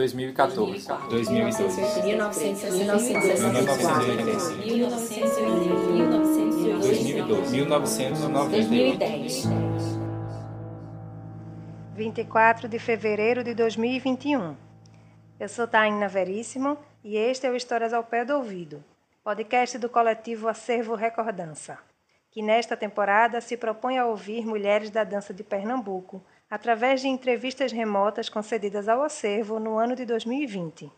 2014. 2002. 1964. 2002. 1998. 24 de fevereiro de 2021. Eu sou Taina Veríssimo e este é o Histórias ao Pé do Ouvido, podcast do coletivo Acervo Recordança, que nesta temporada se propõe a ouvir mulheres da dança de Pernambuco através de entrevistas remotas concedidas ao acervo no ano de 2020.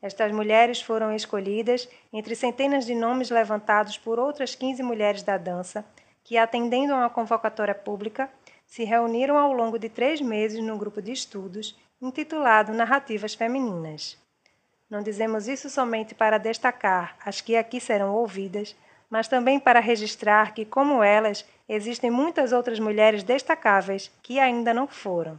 Estas mulheres foram escolhidas entre centenas de nomes levantados por outras 15 mulheres da dança que, atendendo a uma convocatória pública, se reuniram ao longo de três meses num grupo de estudos intitulado Narrativas Femininas. Não dizemos isso somente para destacar as que aqui serão ouvidas, mas também para registrar que, como elas, existem muitas outras mulheres destacáveis que ainda não foram.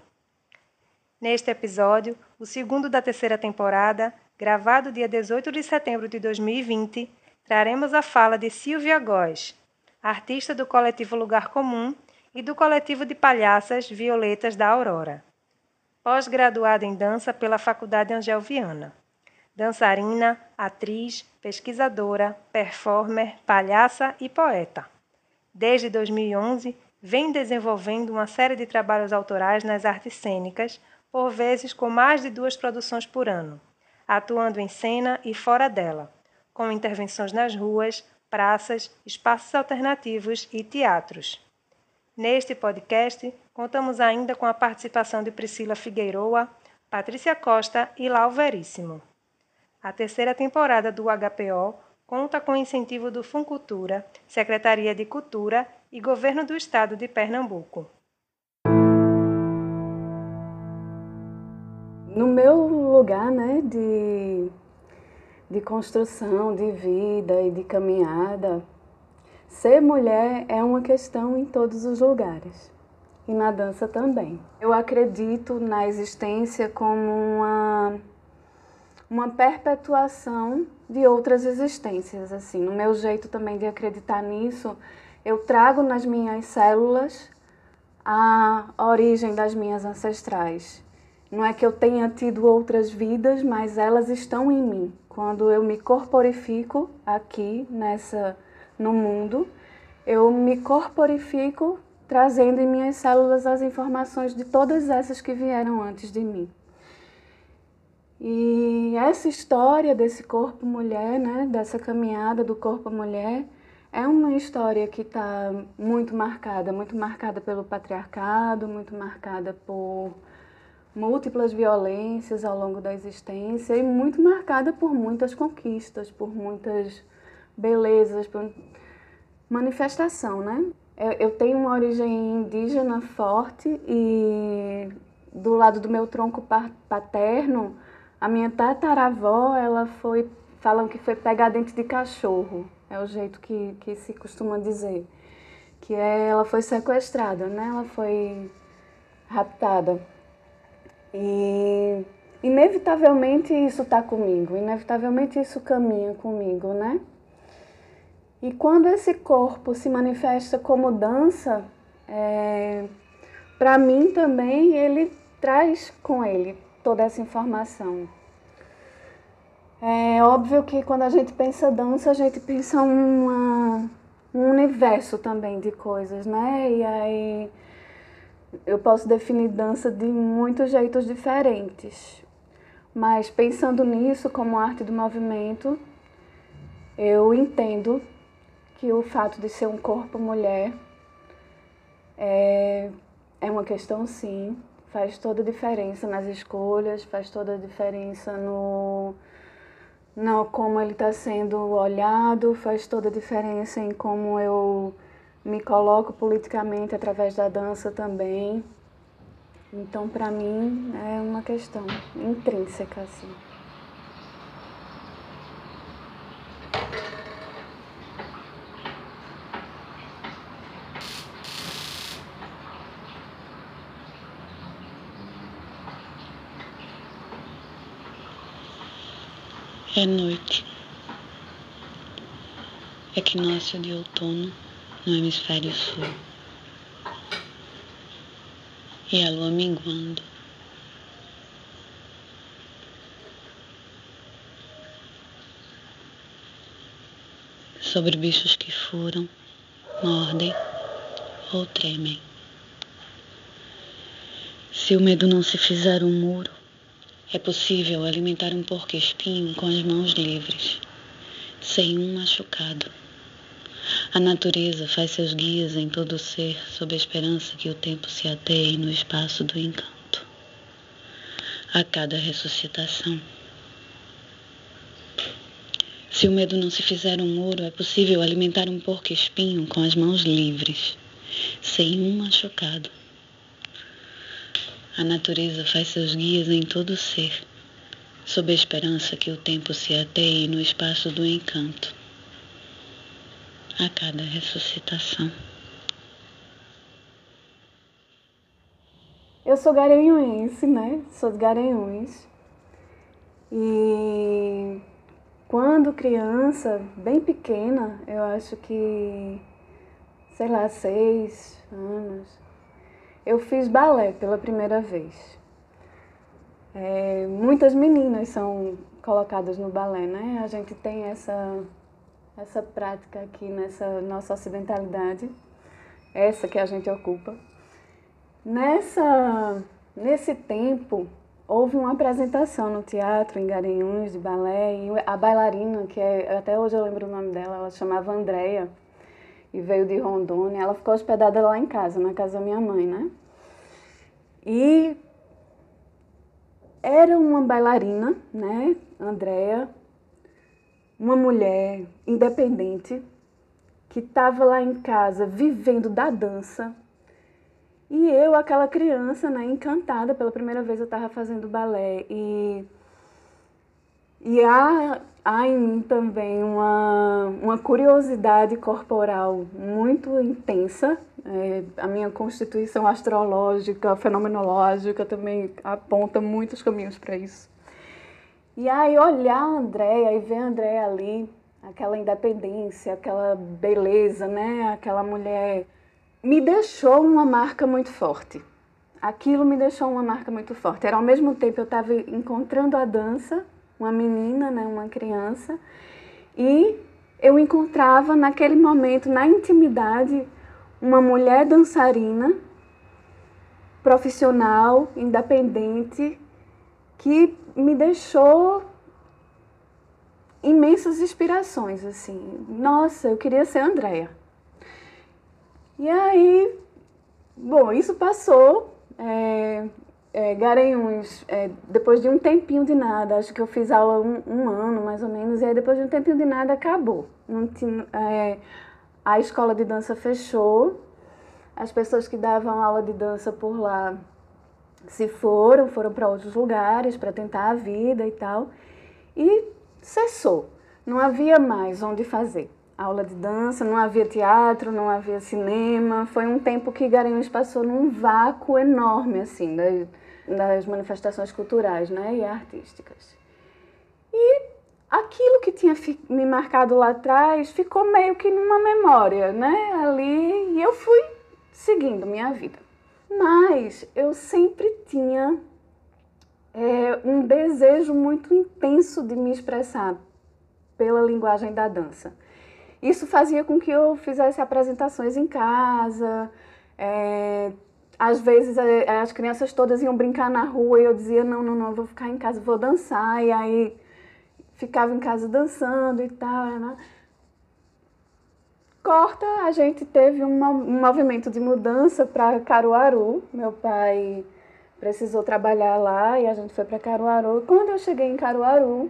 Neste episódio, o segundo da terceira temporada, gravado dia 18 de setembro de 2020, traremos a fala de Silvia Góes, artista do coletivo Lugar Comum e do coletivo de palhaças Violetas da Aurora. Pós-graduada em dança pela Faculdade Angel Viana dançarina, atriz, pesquisadora, performer, palhaça e poeta. Desde 2011, vem desenvolvendo uma série de trabalhos autorais nas artes cênicas, por vezes com mais de duas produções por ano, atuando em cena e fora dela, com intervenções nas ruas, praças, espaços alternativos e teatros. Neste podcast, contamos ainda com a participação de Priscila Figueiroa, Patrícia Costa e Lau Veríssimo. A terceira temporada do HPO conta com incentivo do Funcultura, Secretaria de Cultura e Governo do Estado de Pernambuco. No meu lugar né, de, de construção, de vida e de caminhada, ser mulher é uma questão em todos os lugares e na dança também. Eu acredito na existência como uma uma perpetuação de outras existências, assim. No meu jeito também de acreditar nisso, eu trago nas minhas células a origem das minhas ancestrais. Não é que eu tenha tido outras vidas, mas elas estão em mim. Quando eu me corporifico aqui nessa no mundo, eu me corporifico trazendo em minhas células as informações de todas essas que vieram antes de mim. E essa história desse corpo mulher, né, dessa caminhada do corpo mulher, é uma história que está muito marcada, muito marcada pelo patriarcado, muito marcada por múltiplas violências ao longo da existência e muito marcada por muitas conquistas, por muitas belezas, por manifestação, né? Eu tenho uma origem indígena forte e do lado do meu tronco paterno a minha tataravó, ela foi, falam que foi pegar dente de cachorro, é o jeito que, que se costuma dizer. Que é, ela foi sequestrada, né? Ela foi raptada. E inevitavelmente isso está comigo, inevitavelmente isso caminha comigo, né? E quando esse corpo se manifesta como dança, é, para mim também ele traz com ele toda essa informação. É óbvio que quando a gente pensa dança, a gente pensa uma, um universo também de coisas, né? E aí eu posso definir dança de muitos jeitos diferentes. Mas pensando nisso como arte do movimento, eu entendo que o fato de ser um corpo mulher é, é uma questão sim faz toda a diferença nas escolhas, faz toda a diferença no, no como ele está sendo olhado, faz toda a diferença em como eu me coloco politicamente através da dança também. Então, para mim, é uma questão intrínseca, assim. É noite. Equinócio de outono no hemisfério sul. E a lua minguando. Sobre bichos que furam, mordem ou tremem. Se o medo não se fizer um muro, é possível alimentar um porco-espinho com as mãos livres, sem um machucado. A natureza faz seus guias em todo o ser, sob a esperança que o tempo se ateie no espaço do encanto. A cada ressuscitação. Se o medo não se fizer um muro, é possível alimentar um porco-espinho com as mãos livres, sem um machucado. A natureza faz seus guias em todo o ser, sob a esperança que o tempo se ateie no espaço do encanto. A cada ressuscitação. Eu sou garanhuense, né? Sou de Garanhuns. E quando criança, bem pequena, eu acho que, sei lá, seis anos, eu fiz balé pela primeira vez. É, muitas meninas são colocadas no balé, né? A gente tem essa, essa prática aqui nessa nossa ocidentalidade, essa que a gente ocupa. Nessa, nesse tempo, houve uma apresentação no teatro em Garanhuns de balé e a bailarina, que é, até hoje eu lembro o nome dela, ela chamava Andréia e veio de Rondônia. Ela ficou hospedada lá em casa, na casa da minha mãe, né? E era uma bailarina, né, Andréia, uma mulher independente que estava lá em casa vivendo da dança e eu, aquela criança, né, encantada, pela primeira vez eu estava fazendo balé. E, e há, há em mim também uma, uma curiosidade corporal muito intensa. É, a minha constituição astrológica, fenomenológica também aponta muitos caminhos para isso. E aí olhar a Andréia e ver a Andréia ali, aquela independência, aquela beleza, né? Aquela mulher me deixou uma marca muito forte. Aquilo me deixou uma marca muito forte. Era ao mesmo tempo eu estava encontrando a dança, uma menina, né, uma criança, e eu encontrava naquele momento, na intimidade, uma mulher dançarina, profissional, independente, que me deixou imensas inspirações, assim. Nossa, eu queria ser Andréia. E aí, bom, isso passou. É, é, Garanhuns, é, depois de um tempinho de nada, acho que eu fiz aula um, um, ano mais ou menos, e aí depois de um tempinho de nada acabou. Não tinha, é, a escola de dança fechou, as pessoas que davam aula de dança por lá se foram, foram para outros lugares para tentar a vida e tal, e cessou. Não havia mais onde fazer aula de dança, não havia teatro, não havia cinema. Foi um tempo que Garanhuns passou num vácuo enorme, assim, das, das manifestações culturais né, e artísticas. E aquilo que tinha me marcado lá atrás ficou meio que numa memória, né, ali, e eu fui seguindo minha vida. Mas eu sempre tinha é, um desejo muito intenso de me expressar pela linguagem da dança. Isso fazia com que eu fizesse apresentações em casa. É, às vezes é, as crianças todas iam brincar na rua e eu dizia: não, não, não, vou ficar em casa, vou dançar. E aí ficava em casa dançando e tal. Né? Corta, a gente teve um movimento de mudança para Caruaru. Meu pai precisou trabalhar lá e a gente foi para Caruaru. Quando eu cheguei em Caruaru,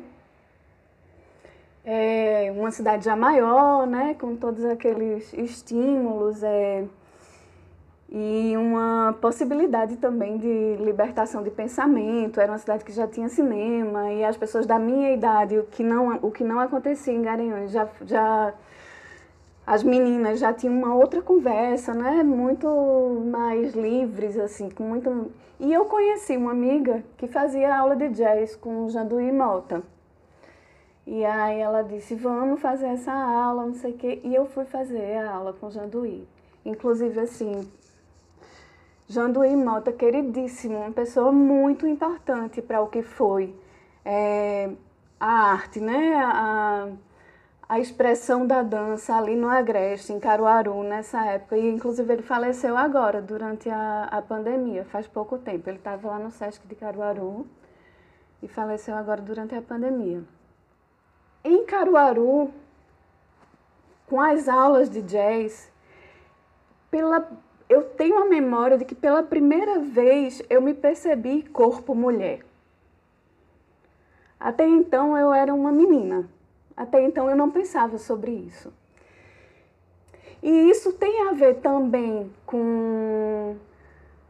é uma cidade já maior, né, com todos aqueles estímulos é, e uma possibilidade também de libertação de pensamento. Era uma cidade que já tinha cinema e as pessoas da minha idade, o que não, o que não acontecia em Garanhuns, já, já as meninas já tinham uma outra conversa, né, muito mais livres assim, com muito e eu conheci uma amiga que fazia aula de jazz com Janduí Mota. E aí ela disse, vamos fazer essa aula, não sei o quê. E eu fui fazer a aula com Janduí. Inclusive, assim, Janduí Mota, queridíssimo, uma pessoa muito importante para o que foi é, a arte, né? A, a expressão da dança ali no Agreste, em Caruaru, nessa época. E, inclusive, ele faleceu agora, durante a, a pandemia, faz pouco tempo. Ele estava lá no Sesc de Caruaru e faleceu agora durante a pandemia. Em Caruaru, com as aulas de jazz, pela, eu tenho a memória de que pela primeira vez eu me percebi corpo mulher. Até então eu era uma menina. Até então eu não pensava sobre isso. E isso tem a ver também com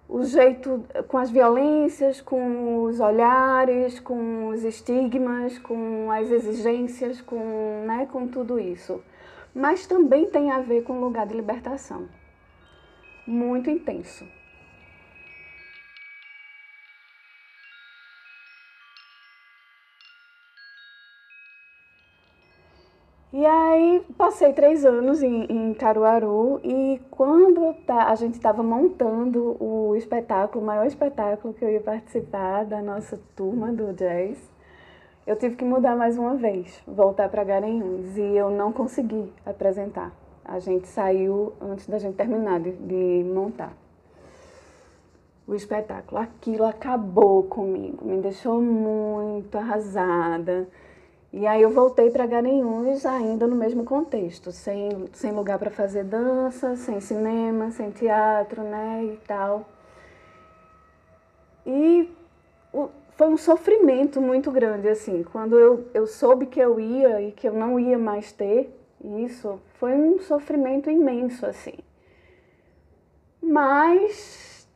o jeito, com as violências, com os olhares, com os estigmas, com as exigências, com, né, com tudo isso. Mas também tem a ver com o lugar de libertação. Muito intenso. E aí passei três anos em, em Caruaru e quando tá, a gente estava montando o espetáculo, o maior espetáculo que eu ia participar da nossa turma do jazz, eu tive que mudar mais uma vez, voltar para Garanhuns e eu não consegui apresentar. A gente saiu antes da gente terminar de, de montar o espetáculo. Aquilo acabou comigo, me deixou muito arrasada e aí eu voltei para Garanhuns ainda no mesmo contexto, sem, sem lugar para fazer dança, sem cinema, sem teatro, né, e tal. E o, foi um sofrimento muito grande, assim, quando eu, eu soube que eu ia e que eu não ia mais ter isso, foi um sofrimento imenso, assim. Mas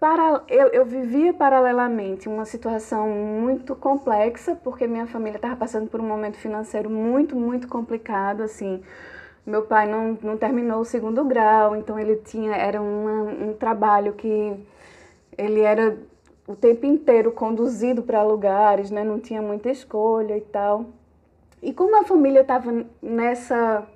para, eu, eu vivia paralelamente uma situação muito complexa, porque minha família estava passando por um momento financeiro muito, muito complicado, assim. Meu pai não, não terminou o segundo grau, então ele tinha, era uma, um trabalho que ele era o tempo inteiro conduzido para lugares, né? não tinha muita escolha e tal. E como a família estava nessa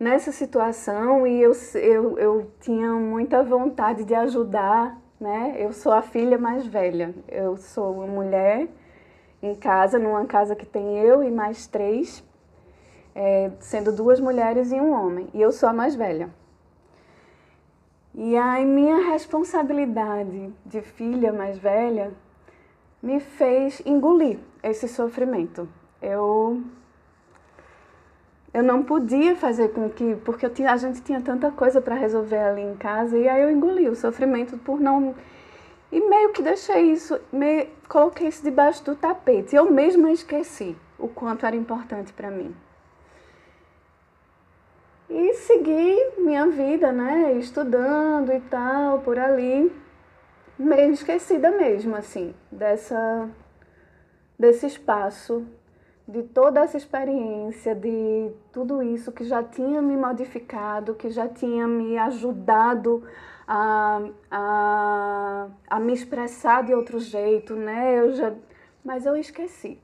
nessa situação e eu, eu, eu tinha muita vontade de ajudar né? Eu sou a filha mais velha. Eu sou uma mulher em casa, numa casa que tem eu e mais três, é, sendo duas mulheres e um homem. E eu sou a mais velha. E a minha responsabilidade de filha mais velha me fez engolir esse sofrimento. Eu eu não podia fazer com que, porque tinha, a gente tinha tanta coisa para resolver ali em casa, e aí eu engoli o sofrimento por não. E meio que deixei isso, meio, coloquei isso debaixo do tapete. Eu mesma esqueci o quanto era importante para mim. E segui minha vida, né, estudando e tal, por ali, meio esquecida mesmo, assim, dessa, desse espaço de toda essa experiência, de tudo isso que já tinha me modificado, que já tinha me ajudado a, a, a me expressar de outro jeito, né? Eu já, mas eu esqueci.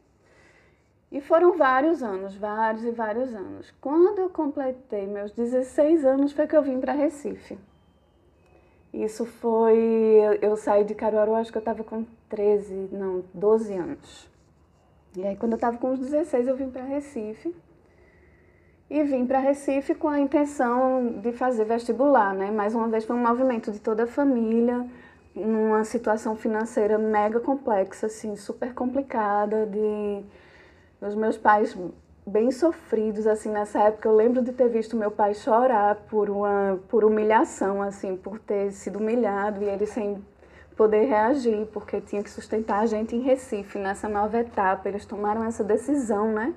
E foram vários anos, vários e vários anos. Quando eu completei meus 16 anos foi que eu vim para Recife. Isso foi. Eu saí de Caruaru, acho que eu estava com 13, não, 12 anos. E aí, quando eu estava com uns 16, eu vim para Recife. E vim para Recife com a intenção de fazer vestibular, né? Mais uma vez, foi um movimento de toda a família, numa situação financeira mega complexa, assim, super complicada, de os meus pais bem sofridos, assim, nessa época. Eu lembro de ter visto meu pai chorar por uma por humilhação, assim, por ter sido humilhado e ele sem poder reagir, porque tinha que sustentar a gente em Recife nessa nova etapa. Eles tomaram essa decisão, né?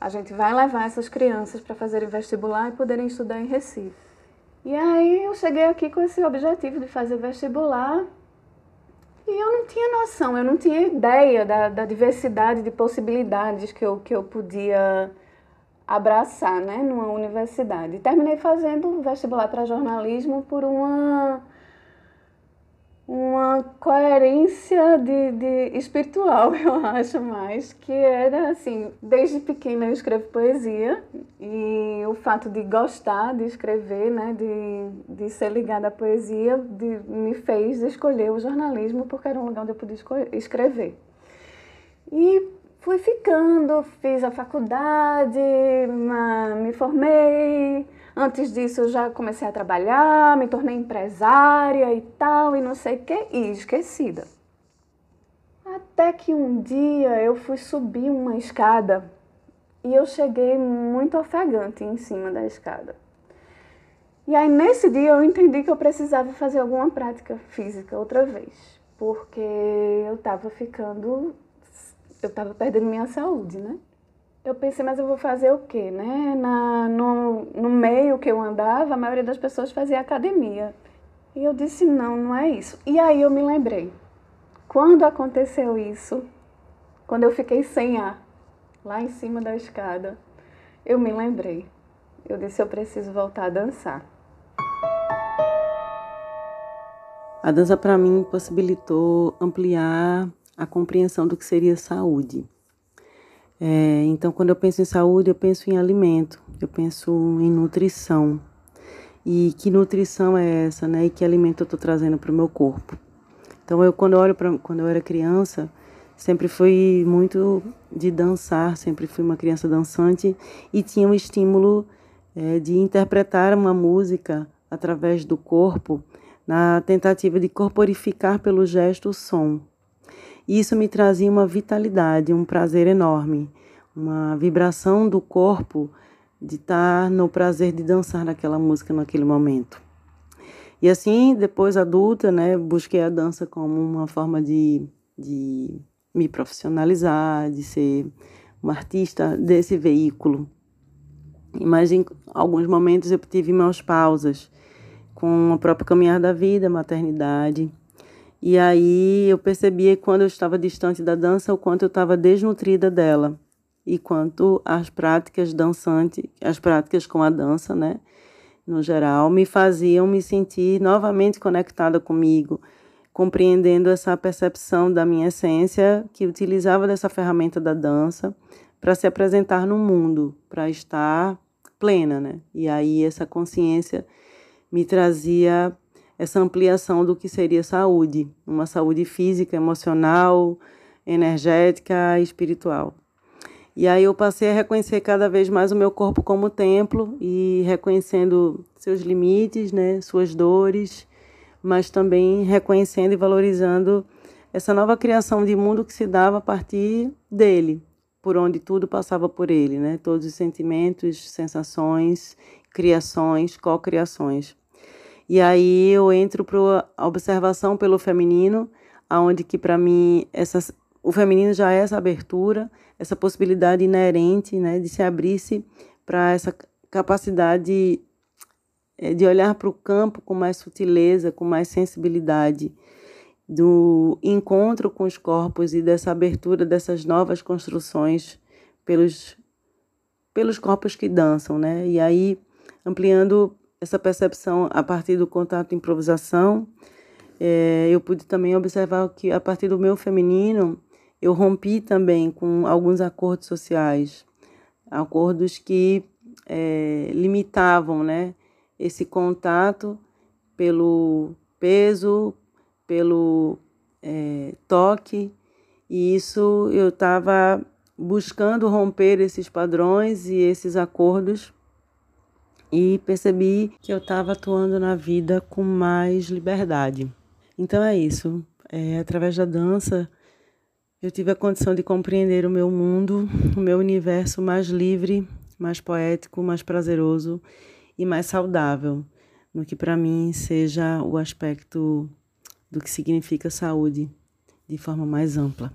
A gente vai levar essas crianças para fazerem vestibular e poderem estudar em Recife. E aí eu cheguei aqui com esse objetivo de fazer vestibular e eu não tinha noção, eu não tinha ideia da, da diversidade de possibilidades que eu, que eu podia abraçar né, numa universidade. terminei fazendo vestibular para jornalismo por uma uma coerência de, de espiritual, eu acho mais, que era assim, desde pequena eu escrevo poesia e o fato de gostar de escrever, né, de, de ser ligada à poesia, de, me fez escolher o jornalismo porque era um lugar onde eu podia escrever. E fui ficando, fiz a faculdade, me formei. Antes disso, eu já comecei a trabalhar, me tornei empresária e tal, e não sei o que, e esquecida. Até que um dia eu fui subir uma escada e eu cheguei muito ofegante em cima da escada. E aí nesse dia eu entendi que eu precisava fazer alguma prática física outra vez, porque eu estava ficando, eu estava perdendo minha saúde, né? Eu pensei, mas eu vou fazer o quê, né? Na, no, no meio que eu andava, a maioria das pessoas fazia academia. E eu disse, não, não é isso. E aí eu me lembrei, quando aconteceu isso, quando eu fiquei sem ar, lá em cima da escada, eu me lembrei. Eu disse, eu preciso voltar a dançar. A dança para mim possibilitou ampliar a compreensão do que seria saúde. É, então, quando eu penso em saúde, eu penso em alimento, eu penso em nutrição. E que nutrição é essa, né? E que alimento eu estou trazendo para o meu corpo? Então, eu quando olho para quando eu era criança, sempre fui muito de dançar, sempre fui uma criança dançante e tinha um estímulo é, de interpretar uma música através do corpo, na tentativa de corporificar pelo gesto o som. Isso me trazia uma vitalidade, um prazer enorme, uma vibração do corpo de estar no prazer de dançar naquela música naquele momento. E assim, depois adulta, né, busquei a dança como uma forma de, de me profissionalizar, de ser uma artista desse veículo. Mas em alguns momentos eu tive meus pausas com a própria caminhar da vida, maternidade, e aí eu percebia quando eu estava distante da dança o quanto eu estava desnutrida dela e quanto as práticas dançantes, as práticas com a dança, né, no geral, me faziam me sentir novamente conectada comigo, compreendendo essa percepção da minha essência que utilizava dessa ferramenta da dança para se apresentar no mundo, para estar plena, né? E aí essa consciência me trazia essa ampliação do que seria saúde, uma saúde física, emocional, energética, espiritual. E aí eu passei a reconhecer cada vez mais o meu corpo como templo e reconhecendo seus limites, né, suas dores, mas também reconhecendo e valorizando essa nova criação de mundo que se dava a partir dele, por onde tudo passava por ele, né? Todos os sentimentos, sensações, criações, co-criações. E aí eu entro para a observação pelo feminino, aonde que para mim essa, o feminino já é essa abertura, essa possibilidade inerente, né, de se abrir-se para essa capacidade eh, de olhar para o campo com mais sutileza, com mais sensibilidade, do encontro com os corpos e dessa abertura dessas novas construções pelos pelos corpos que dançam, né? E aí ampliando essa percepção a partir do contato improvisação, é, eu pude também observar que a partir do meu feminino, eu rompi também com alguns acordos sociais, acordos que é, limitavam né, esse contato pelo peso, pelo é, toque, e isso eu estava buscando romper esses padrões e esses acordos e percebi que eu estava atuando na vida com mais liberdade. Então é isso. É, através da dança, eu tive a condição de compreender o meu mundo, o meu universo mais livre, mais poético, mais prazeroso e mais saudável, no que para mim seja o aspecto do que significa saúde de forma mais ampla.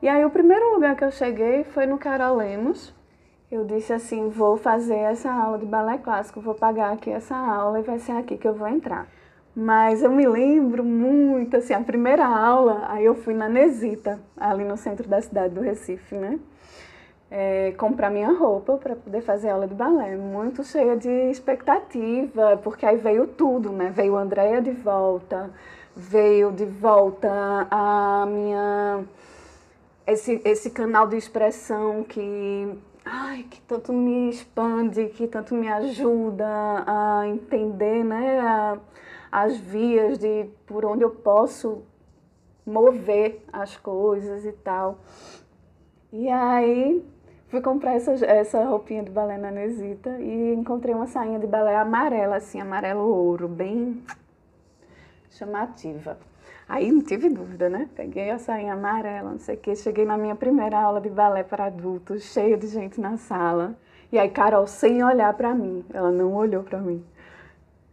E aí o primeiro lugar que eu cheguei foi no Carol Lemos, eu disse assim, vou fazer essa aula de balé clássico, vou pagar aqui essa aula e vai ser aqui que eu vou entrar. Mas eu me lembro muito, assim, a primeira aula, aí eu fui na Nesita, ali no centro da cidade do Recife, né? É, comprar minha roupa para poder fazer aula de balé, muito cheia de expectativa, porque aí veio tudo, né? Veio a Andrea de volta, veio de volta a minha esse, esse canal de expressão que ai, que tanto me expande, que tanto me ajuda a entender né, a, as vias de por onde eu posso mover as coisas e tal. E aí fui comprar essa, essa roupinha de balé na e encontrei uma sainha de balé amarela, assim, amarelo ouro, bem chamativa. Aí não tive dúvida, né? Peguei a sainha amarela, não sei o quê. Cheguei na minha primeira aula de balé para adultos, cheia de gente na sala. E aí, Carol, sem olhar para mim, ela não olhou para mim.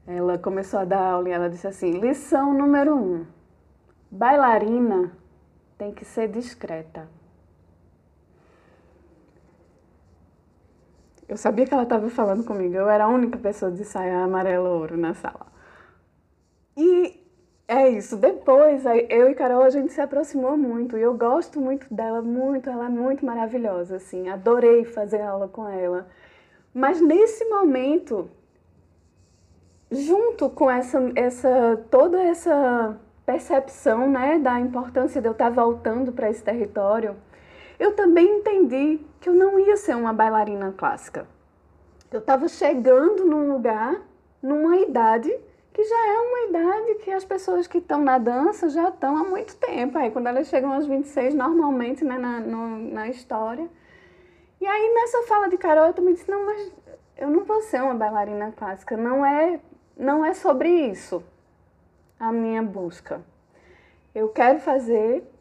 Ela começou a dar aula e ela disse assim: lição número um: bailarina tem que ser discreta. Eu sabia que ela estava falando comigo, eu era a única pessoa de saia amarelo-ouro na sala. E é isso. Depois, eu e Carol, a gente se aproximou muito. E eu gosto muito dela, muito. Ela é muito maravilhosa, assim. Adorei fazer aula com ela. Mas nesse momento, junto com essa, essa toda essa percepção, né, da importância de eu estar voltando para esse território, eu também entendi que eu não ia ser uma bailarina clássica. Eu estava chegando num lugar, numa idade que já é uma idade que as pessoas que estão na dança já estão há muito tempo. Aí, quando elas chegam aos 26, normalmente, né, na, no, na história. E aí, nessa fala de Carol, eu também disse: não, mas eu não vou ser uma bailarina clássica. Não é, não é sobre isso a minha busca. Eu quero fazer,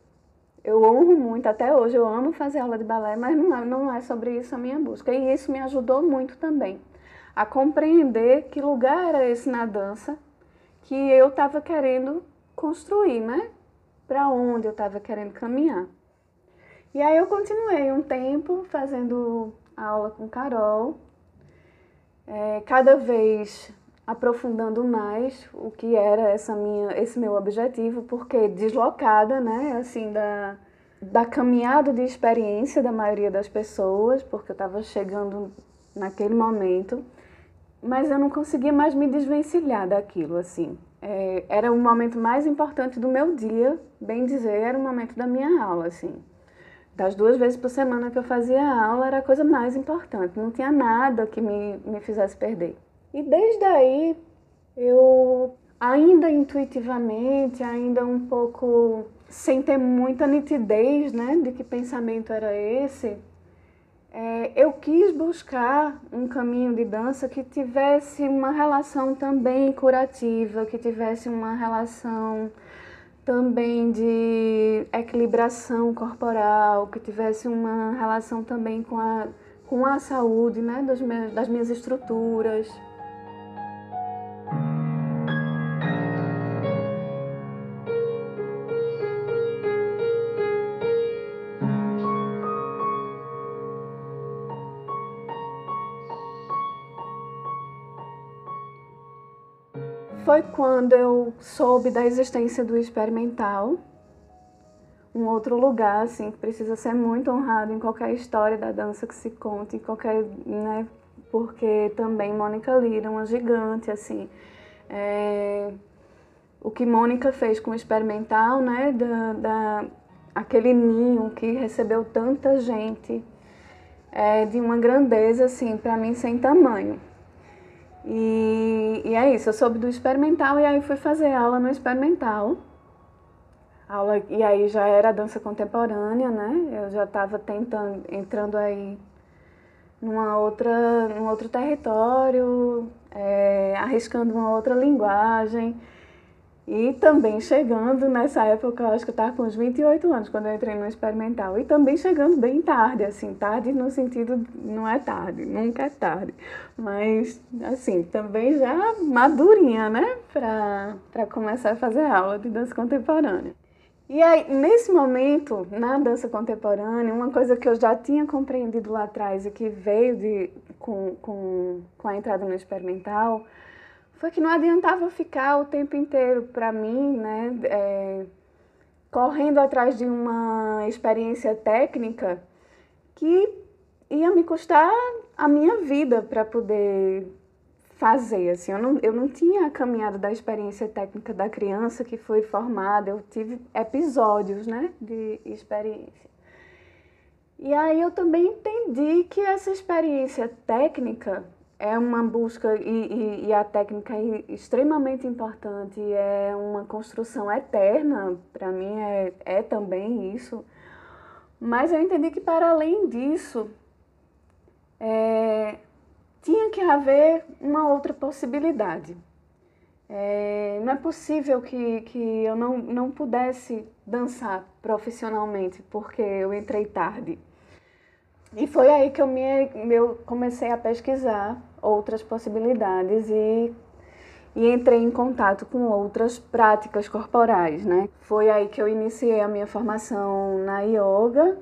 eu honro muito, até hoje eu amo fazer aula de balé, mas não é, não é sobre isso a minha busca. E isso me ajudou muito também a compreender que lugar era esse na dança que eu estava querendo construir, né? Para onde eu estava querendo caminhar. E aí eu continuei um tempo fazendo aula com Carol, é, cada vez aprofundando mais o que era essa minha, esse meu objetivo, porque deslocada, né, assim, da, da caminhada de experiência da maioria das pessoas, porque eu estava chegando naquele momento mas eu não conseguia mais me desvencilhar daquilo, assim. É, era o momento mais importante do meu dia, bem dizer, era o momento da minha aula, assim. Das duas vezes por semana que eu fazia aula, era a coisa mais importante. Não tinha nada que me, me fizesse perder. E desde aí, eu ainda intuitivamente, ainda um pouco sem ter muita nitidez, né, de que pensamento era esse, é, eu quis buscar um caminho de dança que tivesse uma relação também curativa, que tivesse uma relação também de equilibração corporal, que tivesse uma relação também com a, com a saúde né, das, minhas, das minhas estruturas. Foi quando eu soube da existência do experimental, um outro lugar assim que precisa ser muito honrado em qualquer história da dança que se conte, em qualquer, né, porque também Mônica Lira, uma gigante assim, é, o que Mônica fez com o experimental, né, da, da aquele ninho que recebeu tanta gente, é de uma grandeza assim para mim sem tamanho. E, e é isso, eu soube do experimental e aí fui fazer aula no experimental. Aula, e aí já era dança contemporânea, né? Eu já estava tentando, entrando aí numa outra, num outro território, é, arriscando uma outra linguagem. E também chegando nessa época, eu acho que eu estava com uns 28 anos quando eu entrei no experimental. E também chegando bem tarde, assim, tarde no sentido, não é tarde, nunca é tarde. Mas, assim, também já madurinha, né, para começar a fazer aula de dança contemporânea. E aí, nesse momento, na dança contemporânea, uma coisa que eu já tinha compreendido lá atrás e que veio de, com, com, com a entrada no experimental foi que não adiantava ficar o tempo inteiro para mim, né, é, correndo atrás de uma experiência técnica que ia me custar a minha vida para poder fazer. Assim, eu não, eu não tinha a caminhada da experiência técnica da criança que foi formada, eu tive episódios né, de experiência. E aí eu também entendi que essa experiência técnica é uma busca e, e, e, a técnica é extremamente importante, é uma construção eterna, para mim é, é também isso. Mas eu entendi que para além disso, é, tinha que haver uma outra possibilidade. É, não é possível que, que eu não, não pudesse dançar profissionalmente, porque eu entrei tarde. E foi aí que eu, me, eu comecei a pesquisar outras possibilidades e, e entrei em contato com outras práticas corporais, né? Foi aí que eu iniciei a minha formação na yoga,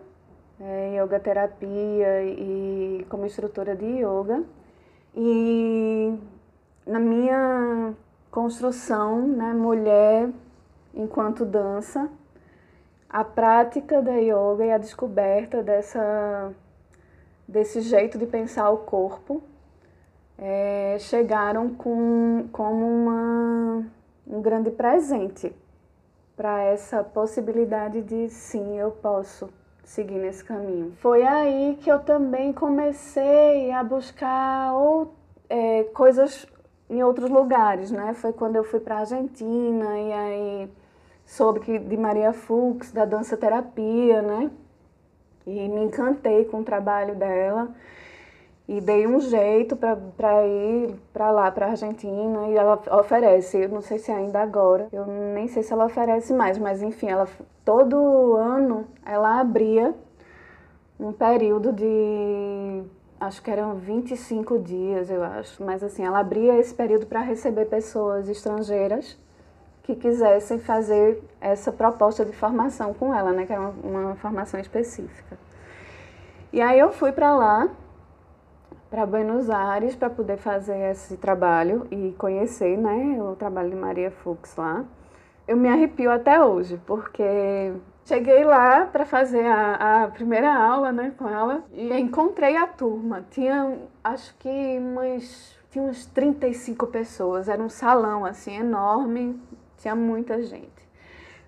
é, yoga terapia e como instrutora de yoga. E na minha construção, né, mulher enquanto dança, a prática da yoga e a descoberta dessa desse jeito de pensar o corpo, é, chegaram com, como uma, um grande presente para essa possibilidade de sim, eu posso seguir nesse caminho. Foi aí que eu também comecei a buscar ou, é, coisas em outros lugares, né? Foi quando eu fui para a Argentina e aí soube que de Maria Fuchs, da dança terapia, né? E me encantei com o trabalho dela. E dei um jeito para ir para lá, para Argentina, e ela oferece, eu não sei se ainda agora, eu nem sei se ela oferece mais, mas enfim, ela todo ano ela abria um período de acho que eram 25 dias, eu acho, mas assim, ela abria esse período para receber pessoas estrangeiras que quisessem fazer essa proposta de formação com ela, né, que era uma, uma formação específica. E aí eu fui para lá, para Buenos Aires, para poder fazer esse trabalho e conhecer, né, o trabalho de Maria Fuchs lá. Eu me arrepio até hoje, porque cheguei lá para fazer a, a, primeira aula, né, com ela e encontrei a turma. Tinha, acho que umas tinha uns 35 pessoas, era um salão assim enorme, tinha muita gente.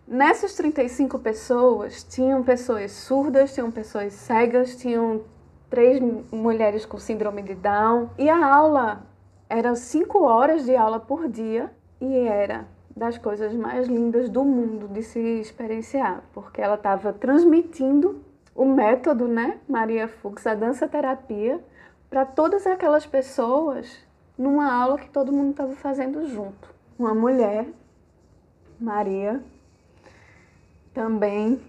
Nessas 35 pessoas, tinham pessoas surdas, tinham pessoas cegas, tinham três mulheres com síndrome de Down. E a aula era cinco horas de aula por dia e era das coisas mais lindas do mundo de se experienciar, porque ela estava transmitindo o método, né, Maria Fuchs, a dança terapia, para todas aquelas pessoas numa aula que todo mundo estava fazendo junto. Uma mulher Maria, também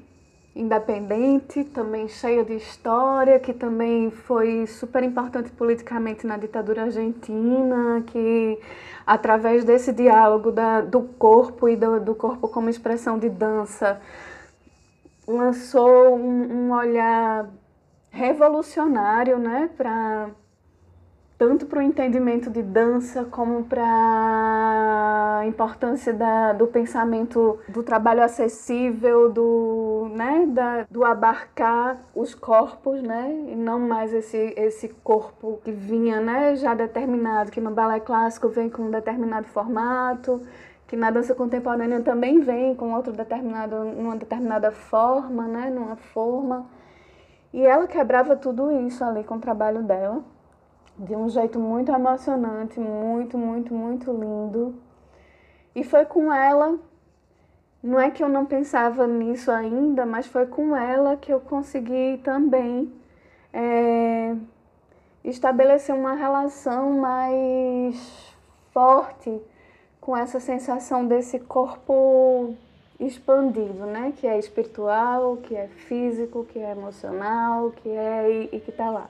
independente, também cheia de história, que também foi super importante politicamente na ditadura argentina, que através desse diálogo da, do corpo e do, do corpo como expressão de dança, lançou um, um olhar revolucionário né, para tanto para o entendimento de dança como para a importância da, do pensamento do trabalho acessível, do, né, da, do abarcar os corpos, né, e não mais esse, esse corpo que vinha né, já determinado, que no balé clássico vem com um determinado formato, que na dança contemporânea também vem com outro determinado, numa determinada forma, né, numa forma. E ela quebrava tudo isso ali com o trabalho dela de um jeito muito emocionante, muito, muito, muito lindo. E foi com ela, não é que eu não pensava nisso ainda, mas foi com ela que eu consegui também é, estabelecer uma relação mais forte com essa sensação desse corpo expandido, né? Que é espiritual, que é físico, que é emocional, que é e, e que está lá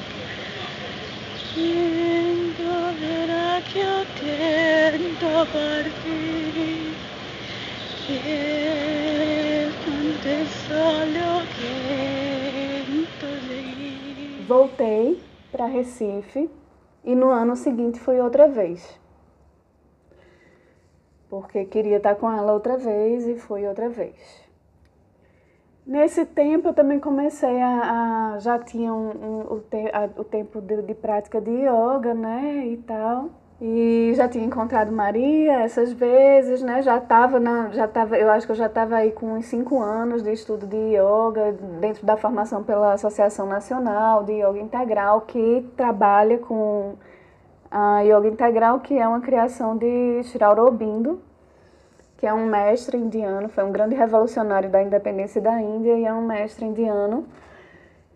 Voltei para Recife e no ano seguinte fui outra vez. porque queria estar com ela outra vez e fui outra vez. Nesse tempo eu também comecei a, a já tinha um, um, o, te, a, o tempo de, de, prática de yoga, né, e tal. E já tinha encontrado Maria essas vezes, né? Já estava já tava, eu acho que eu já estava aí com uns cinco anos de estudo de yoga dentro da formação pela Associação Nacional de Yoga Integral, que trabalha com a Yoga Integral, que é uma criação de Sri Aurobindo, que é um mestre indiano, foi um grande revolucionário da independência da Índia e é um mestre indiano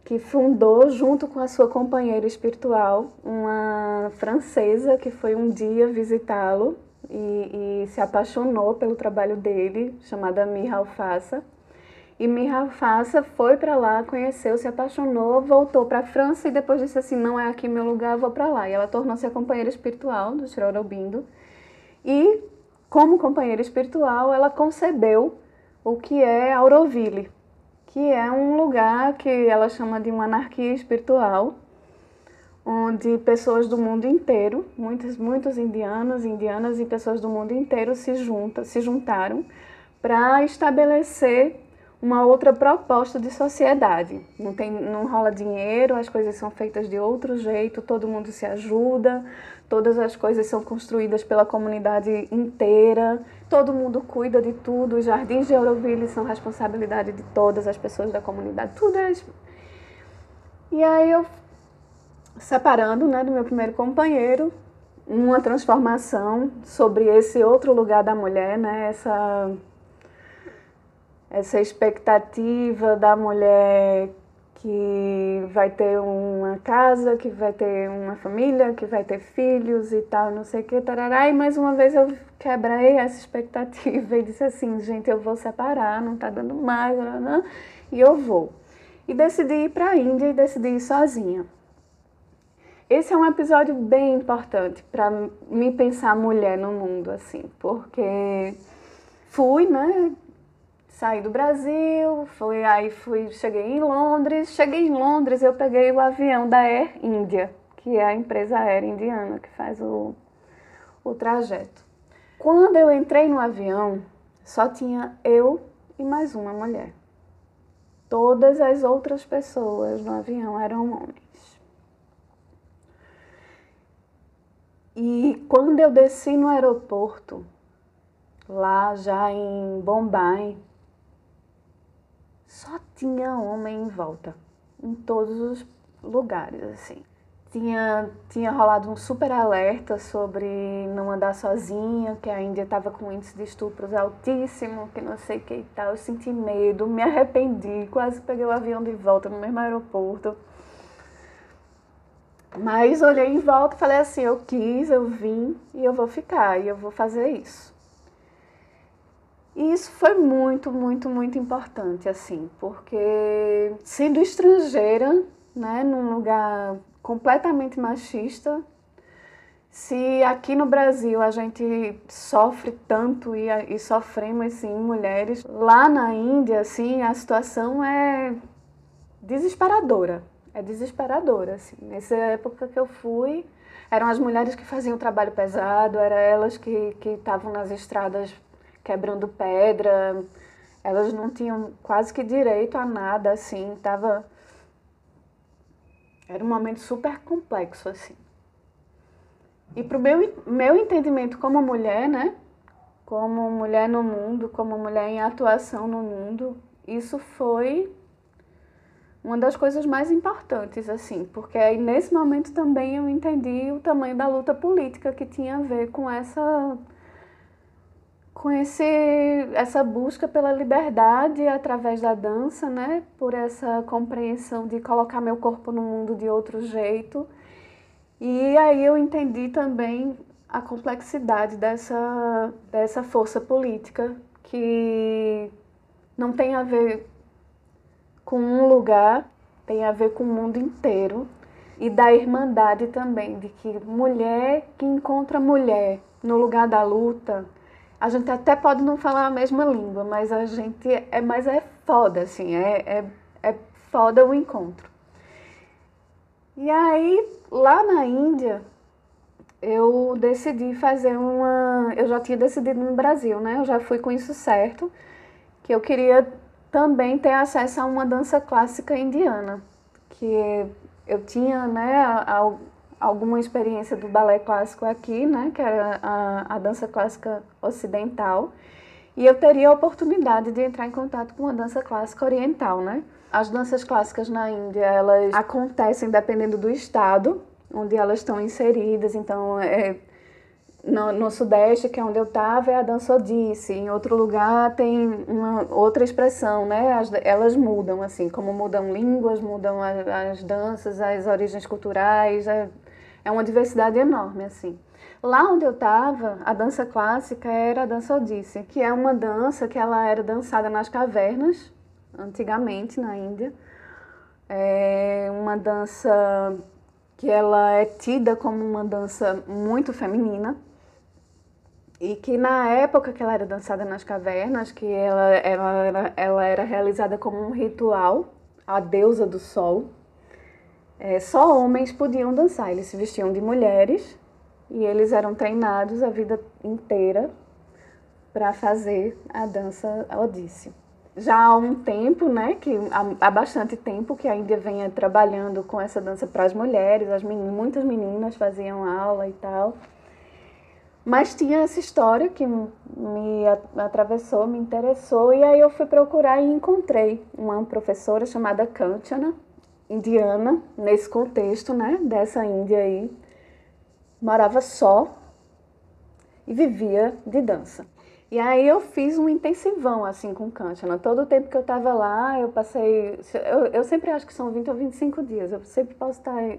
que fundou, junto com a sua companheira espiritual, uma francesa que foi um dia visitá-lo e, e, se apaixonou pelo trabalho dele, chamada Miha Alfaça. E Miha Alfaça foi para lá, conheceu, se apaixonou, voltou para a França e depois disse assim: não é aqui meu lugar, vou para lá. E ela tornou-se a companheira espiritual do Sri Aurobindo. E como companheira espiritual, ela concebeu o que é Auroville, que é um lugar que ela chama de uma anarquia espiritual, onde pessoas do mundo inteiro, muitos, muitos indianos, indianas e pessoas do mundo inteiro se, juntam, se juntaram para estabelecer uma outra proposta de sociedade. Não, tem, não rola dinheiro, as coisas são feitas de outro jeito, todo mundo se ajuda, todas as coisas são construídas pela comunidade inteira, todo mundo cuida de tudo, os jardins de Auroville são responsabilidade de todas as pessoas da comunidade, tudo é. E aí eu, separando né, do meu primeiro companheiro, uma transformação sobre esse outro lugar da mulher, né, essa, essa expectativa da mulher que vai ter uma casa, que vai ter uma família, que vai ter filhos e tal, não sei o que, tarará. E mais uma vez eu quebrei essa expectativa e disse assim, gente, eu vou separar, não tá dando mais, não, e eu vou. E decidi ir para a Índia e decidi ir sozinha. Esse é um episódio bem importante para me pensar mulher no mundo, assim, porque fui, né, saí do Brasil, fui aí fui, cheguei em Londres, cheguei em Londres, eu peguei o avião da Air India, que é a empresa aérea indiana que faz o, o trajeto. Quando eu entrei no avião, só tinha eu e mais uma mulher. Todas as outras pessoas no avião eram homens. E quando eu desci no aeroporto, lá já em Bombay, só tinha homem em volta, em todos os lugares, assim. Tinha, tinha rolado um super alerta sobre não andar sozinha, que a Índia estava com índice de estupros altíssimo, que não sei o que e tal. Eu senti medo, me arrependi, quase peguei o avião de volta no mesmo aeroporto. Mas olhei em volta e falei assim: eu quis, eu vim e eu vou ficar, e eu vou fazer isso. E isso foi muito, muito, muito importante, assim, porque sendo estrangeira, né, num lugar completamente machista, se aqui no Brasil a gente sofre tanto e, e sofremos, sim, mulheres, lá na Índia, assim, a situação é desesperadora, é desesperadora, assim. Nessa época que eu fui, eram as mulheres que faziam o trabalho pesado, eram elas que estavam nas estradas quebrando pedra. Elas não tinham quase que direito a nada, assim, tava... Era um momento super complexo, assim. E pro meu, meu entendimento como mulher, né? Como mulher no mundo, como mulher em atuação no mundo, isso foi uma das coisas mais importantes, assim, porque aí nesse momento também eu entendi o tamanho da luta política que tinha a ver com essa esse, essa busca pela liberdade através da dança, né? Por essa compreensão de colocar meu corpo no mundo de outro jeito. E aí eu entendi também a complexidade dessa, dessa força política que não tem a ver com um lugar, tem a ver com o mundo inteiro. E da irmandade também, de que mulher que encontra mulher no lugar da luta, a gente até pode não falar a mesma língua, mas a gente é mais é foda, assim, é, é, é foda o encontro. E aí, lá na Índia, eu decidi fazer uma. Eu já tinha decidido no Brasil, né? Eu já fui com isso certo, que eu queria também ter acesso a uma dança clássica indiana, que eu tinha, né, alguma experiência do balé clássico aqui, né, que era a, a dança clássica ocidental, e eu teria a oportunidade de entrar em contato com a dança clássica oriental, né? As danças clássicas na Índia, elas acontecem dependendo do estado onde elas estão inseridas, então é, no, no, Sudeste, que é onde eu estava, é a dança Odisse. Em outro lugar tem uma outra expressão, né? As, elas mudam, assim, como mudam línguas, mudam as, as danças, as origens culturais. É, é uma diversidade enorme, assim. Lá onde eu estava, a dança clássica era a dança Odisse, que é uma dança que ela era dançada nas cavernas, antigamente na Índia. É uma dança que ela é tida como uma dança muito feminina e que na época que ela era dançada nas cavernas, que ela, ela, ela, era realizada como um ritual, a deusa do sol, é, só homens podiam dançar. Eles se vestiam de mulheres e eles eram treinados a vida inteira para fazer a dança Odisse. Já há um tempo, né, que há, bastante tempo que a Índia vem trabalhando com essa dança para as mulheres, as muitas meninas faziam aula e tal. Mas tinha essa história que me atravessou, me interessou, e aí eu fui procurar e encontrei uma professora chamada Kanchana, indiana, nesse contexto, né, dessa Índia aí, morava só e vivia de dança. E aí eu fiz um intensivão assim com Kanchana. Todo o tempo que eu estava lá, eu passei. Eu, eu sempre acho que são 20 ou 25 dias. Eu sempre posso estar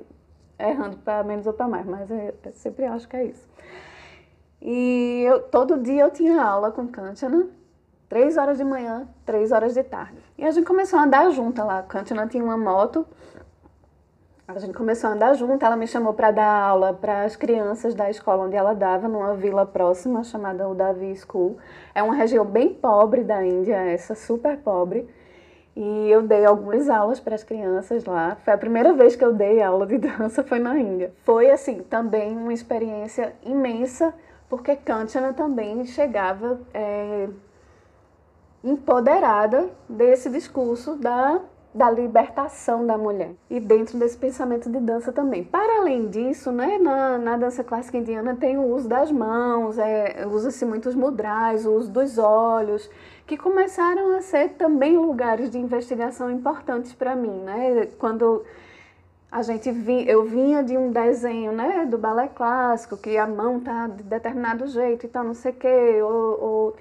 errando para menos ou para mais, mas eu, eu sempre acho que é isso. E eu, todo dia eu tinha aula com Kanchana, três horas de manhã, três horas de tarde. E a gente começou a andar junto lá. Kanchana tinha uma moto, a gente começou a andar junto. Ela me chamou para dar aula para as crianças da escola onde ela dava, numa vila próxima chamada Udavi School. É uma região bem pobre da Índia, essa super pobre. E eu dei algumas aulas para as crianças lá. Foi a primeira vez que eu dei aula de dança foi na Índia. Foi assim, também uma experiência imensa porque Kantiana também chegava é, empoderada desse discurso da, da libertação da mulher e dentro desse pensamento de dança também. Para além disso, né, na, na dança clássica indiana tem o uso das mãos, é, usa-se muitos mudrais, o uso dos olhos, que começaram a ser também lugares de investigação importantes para mim, né? Quando a gente vi, eu vinha de um desenho, né, do balé clássico, que a mão tá de determinado jeito e tal, não sei o quê, ou, ou...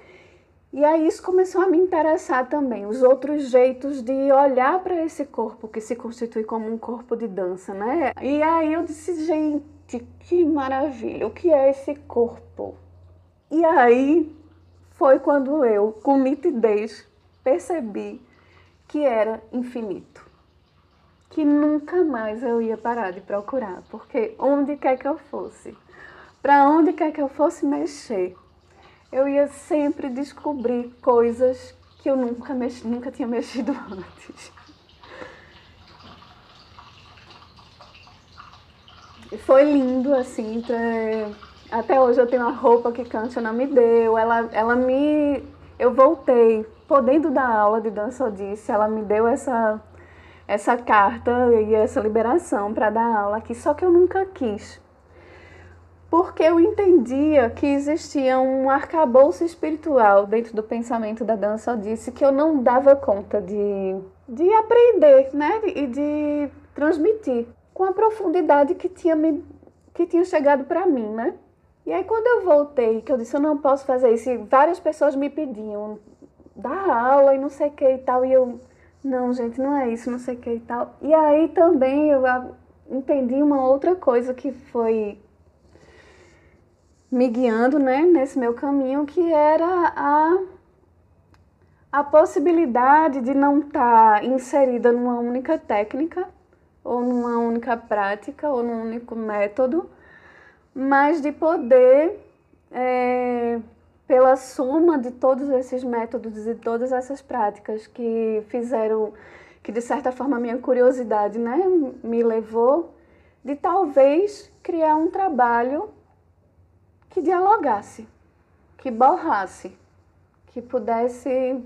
e aí isso começou a me interessar também, os outros jeitos de olhar para esse corpo que se constitui como um corpo de dança, né? E aí eu disse, gente, que maravilha, o que é esse corpo? E aí foi quando eu, com nitidez, percebi que era infinito que nunca mais eu ia parar de procurar, porque onde quer que eu fosse, para onde quer que eu fosse mexer, eu ia sempre descobrir coisas que eu nunca, mexi, nunca tinha mexido antes. E foi lindo, assim, até hoje eu tenho uma roupa que Kanchana me deu, ela, ela me... Eu voltei, podendo dar aula de dança disse, ela me deu essa essa carta e essa liberação para dar aula aqui, só que eu nunca quis. Porque eu entendia que existia um arcabouço espiritual dentro do pensamento da dança disse que eu não dava conta de, de aprender, né? E de transmitir com a profundidade que tinha, me, que tinha chegado para mim, né? E aí quando eu voltei, que eu disse, eu não posso fazer isso, e várias pessoas me pediam dar aula e não sei o que e tal, e eu não, gente, não é isso, não sei o que e tal. E aí também eu entendi uma outra coisa que foi me guiando, né, nesse meu caminho, que era a, a possibilidade de não estar tá inserida numa única técnica, ou numa única prática, ou num único método, mas de poder é, pela soma de todos esses métodos e todas essas práticas que fizeram, que de certa forma a minha curiosidade né, me levou de talvez criar um trabalho que dialogasse, que borrasse, que pudesse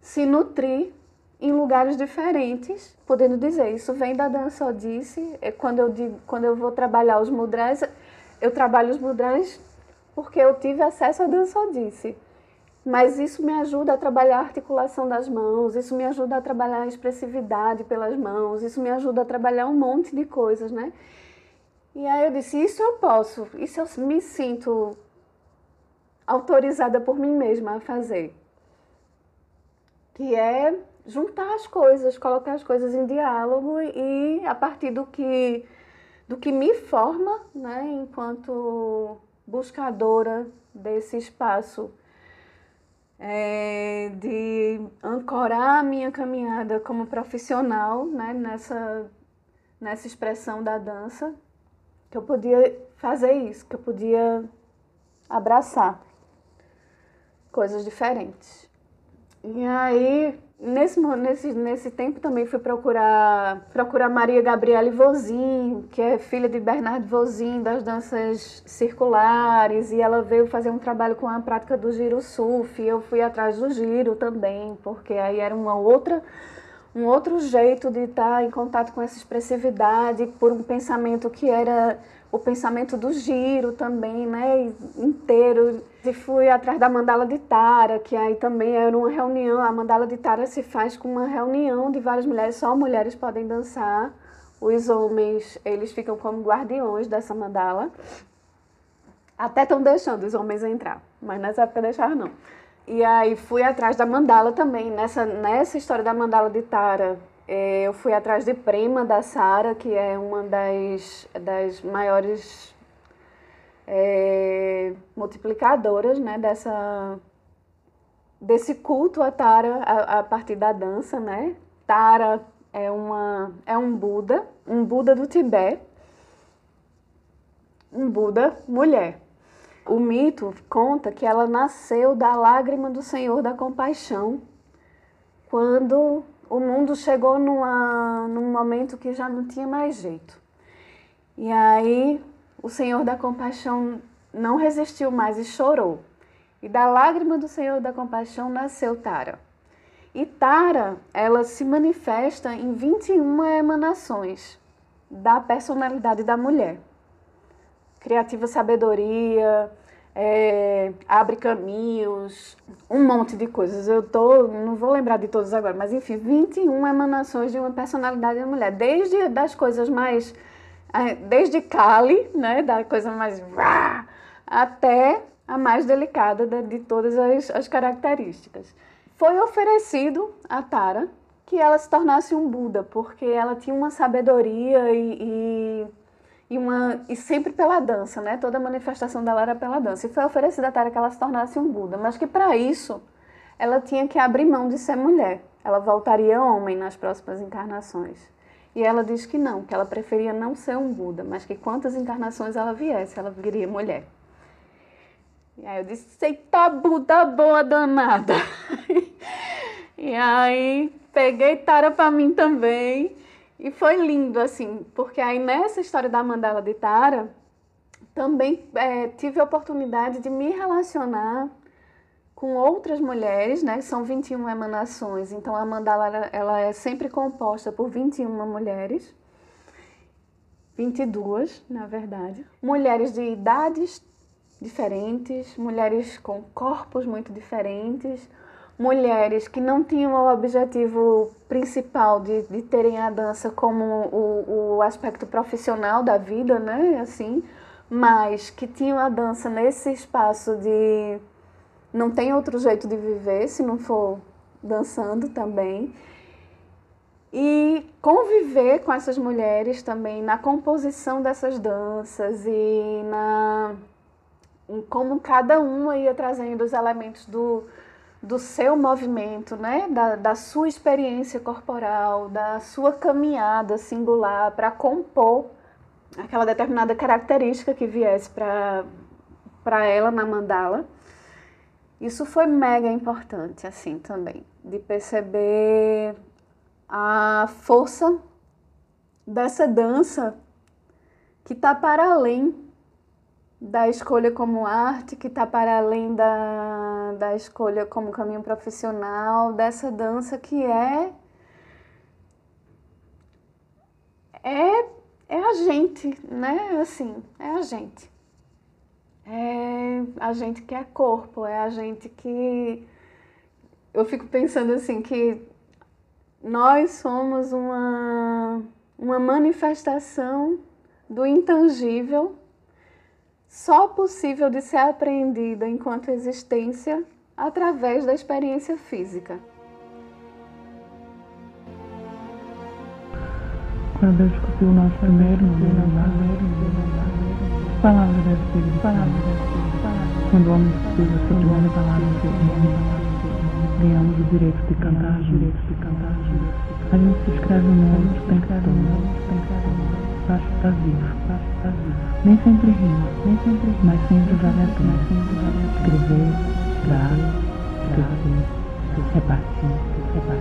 se nutrir em lugares diferentes, podendo dizer, isso vem da dança Odisse, é quando eu digo, quando eu vou trabalhar os mudras, eu trabalho os mudras porque eu tive acesso à dança Odisse. Mas isso me ajuda a trabalhar a articulação das mãos, isso me ajuda a trabalhar a expressividade pelas mãos, isso me ajuda a trabalhar um monte de coisas, né? E aí eu disse, isso eu posso, isso eu me sinto autorizada por mim mesma a fazer. Que é juntar as coisas, colocar as coisas em diálogo e a partir do que do que me forma, né, enquanto buscadora desse espaço é, de ancorar a minha caminhada como profissional, né, nessa nessa expressão da dança, que eu podia fazer isso, que eu podia abraçar coisas diferentes. E aí Nesse, nesse, nesse tempo também fui procurar, procurar Maria Gabriele Vozin, que é filha de Bernardo Vozin, das danças circulares, e ela veio fazer um trabalho com a prática do giro surf. Eu fui atrás do giro também, porque aí era uma outra, um outro jeito de estar em contato com essa expressividade, por um pensamento que era o pensamento do giro também, né, inteiro. E fui atrás da mandala de Tara, que aí também era uma reunião. A mandala de Tara se faz com uma reunião de várias mulheres, só mulheres podem dançar. Os homens, eles ficam como guardiões dessa mandala. Até estão deixando os homens entrar, mas nessa época deixaram não. E aí fui atrás da mandala também, nessa, nessa história da mandala de Tara, é, eu fui atrás de Prima da Sara, que é uma das, das maiores é, multiplicadoras né, dessa, desse culto a Tara a, a, partir da dança. Né? Tara é, uma, é um Buda, um Buda do Tibete, um Buda mulher. O mito conta que ela nasceu da lágrima do Senhor da Compaixão, quando o mundo chegou numa, num momento que já não tinha mais jeito. E aí o Senhor da Compaixão não resistiu mais e chorou. E da lágrima do Senhor da Compaixão nasceu Tara. E Tara, ela se manifesta em 21 emanações da personalidade da mulher. Criativa sabedoria, é, abre caminhos, um monte de coisas. Eu tô, não vou lembrar de todos agora, mas enfim, 21 emanações de uma personalidade da mulher, desde das coisas mais é, desde Kali, né, da coisa mais até a mais delicada de, todas as, as características. Foi oferecido a Tara que ela se tornasse um Buda, porque ela tinha uma sabedoria e, e e, uma, e sempre pela dança, né? Toda a manifestação dela era pela dança. E foi oferecida a Tara que ela se tornasse um Buda, mas que para isso ela tinha que abrir mão de ser mulher. Ela voltaria homem nas próximas encarnações. E ela diz que não, que ela preferia não ser um Buda, mas que quantas encarnações ela viesse, ela viria mulher. E aí eu disse, eita Buda boa danada. e aí peguei Tara para mim também e foi lindo, assim, porque aí nessa história da mandala de Tara, também é, tive a oportunidade de me relacionar com outras mulheres, né? São 21 emanações, então a mandala ela é sempre composta por 21 mulheres, 22, na verdade. Mulheres de idades diferentes, mulheres com corpos muito diferentes, mulheres que não tinham o objetivo principal de, de terem a dança como o, o aspecto profissional da vida, né? Assim, mas que tinham a dança nesse espaço de não tem outro jeito de viver se não for dançando também. E conviver com essas mulheres também na composição dessas danças e na em como cada uma ia trazendo os elementos do, do seu movimento, né? da, da sua experiência corporal, da sua caminhada singular para compor aquela determinada característica que viesse para ela na mandala. Isso foi mega importante, assim, também, de perceber a força dessa dança que está para além da escolha como arte, que está para além da, da escolha como caminho profissional, dessa dança que é. É, é a gente, né? Assim, é a gente. É a gente que é corpo, é a gente que. Eu fico pensando assim que nós somos uma, uma manifestação do intangível só possível de ser apreendida enquanto existência através da experiência física. Quando eu escutei o nosso primeiro palavra deve ser palavra Quando o homem precisa ser de homem, palavra ganhamos o direito de cantar, direito de cantar. A gente se escreve no outro, tem que todo acho que tá vivo, acho que tá vivo. Nem sempre rima, nem sempre rima, mas sempre vale a pena, sempre vale a pena. Escrever, dar, esquecer, repartir,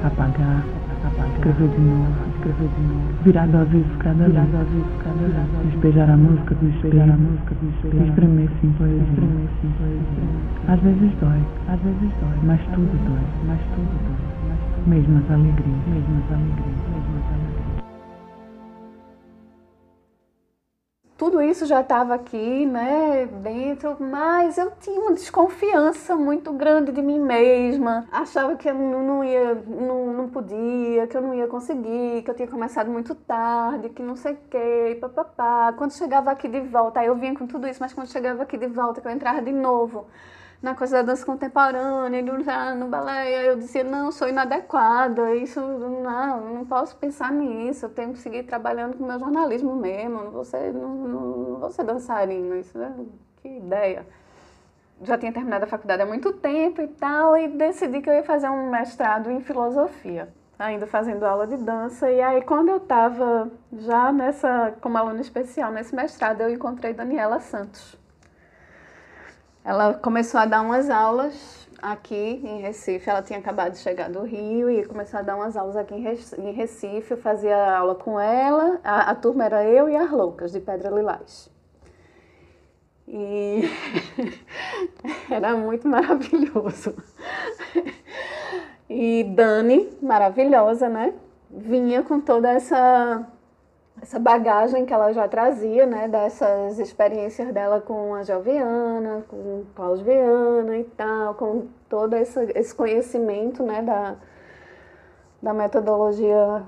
apagar, apagar, escrever de novo, escrever de novo, virar do avesso cada virar do avesso cada vez, despejar a música do espelho, a música do espelho, espremer sim. Poesia, espremer sim. Poesia. Às vezes dói, às vezes dói, mas tudo dói, mas tudo dói, mesmo as alegrias, mesmo as alegrias, mesmo as alegrias. Tudo isso já estava aqui, né, dentro, mas eu tinha uma desconfiança muito grande de mim mesma. Achava que eu não ia, não, não podia, que eu não ia conseguir, que eu tinha começado muito tarde, que não sei o quê, papapá. Quando chegava aqui de volta, aí eu vinha com tudo isso, mas quando chegava aqui de volta, que eu entrava de novo na coisa da dança contemporânea, no, balé, eu dizia, não, sou inadequada, isso, não, não posso pensar nisso, eu tenho que seguir trabalhando com o meu jornalismo mesmo, não vou ser, não, não vou ser dançarina, isso é, que ideia. Já tinha terminado a faculdade há muito tempo e tal, e decidi que eu ia fazer um mestrado em filosofia, ainda fazendo aula de dança, e aí quando eu estava já nessa, como aluna especial nesse mestrado, eu encontrei Daniela Santos, ela começou a dar umas aulas aqui em Recife. Ela tinha acabado de chegar do Rio e começou a dar umas aulas aqui em Recife. Eu fazia aula com ela. A, a turma era eu e as loucas de Pedra Lilás. E era muito maravilhoso. E Dani, maravilhosa, né? Vinha com toda essa essa bagagem que ela já trazia, né, dessas experiências dela com a Joviana, com Klaus Viana e tal, com todo esse, esse conhecimento, né, da, da metodologia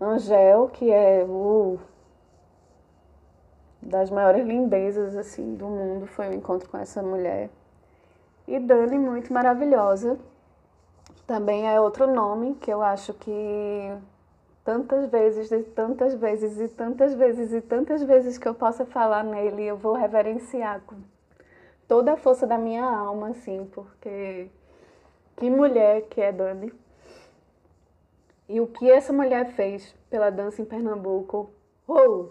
Angel, que é o das maiores lindezas assim do mundo foi o encontro com essa mulher. E Dani muito maravilhosa. Também é outro nome que eu acho que tantas vezes e tantas vezes e tantas vezes e tantas vezes que eu possa falar nele, eu vou reverenciar com toda a força da minha alma, assim, porque que mulher que é Dani. E o que essa mulher fez pela dança em Pernambuco. Oh!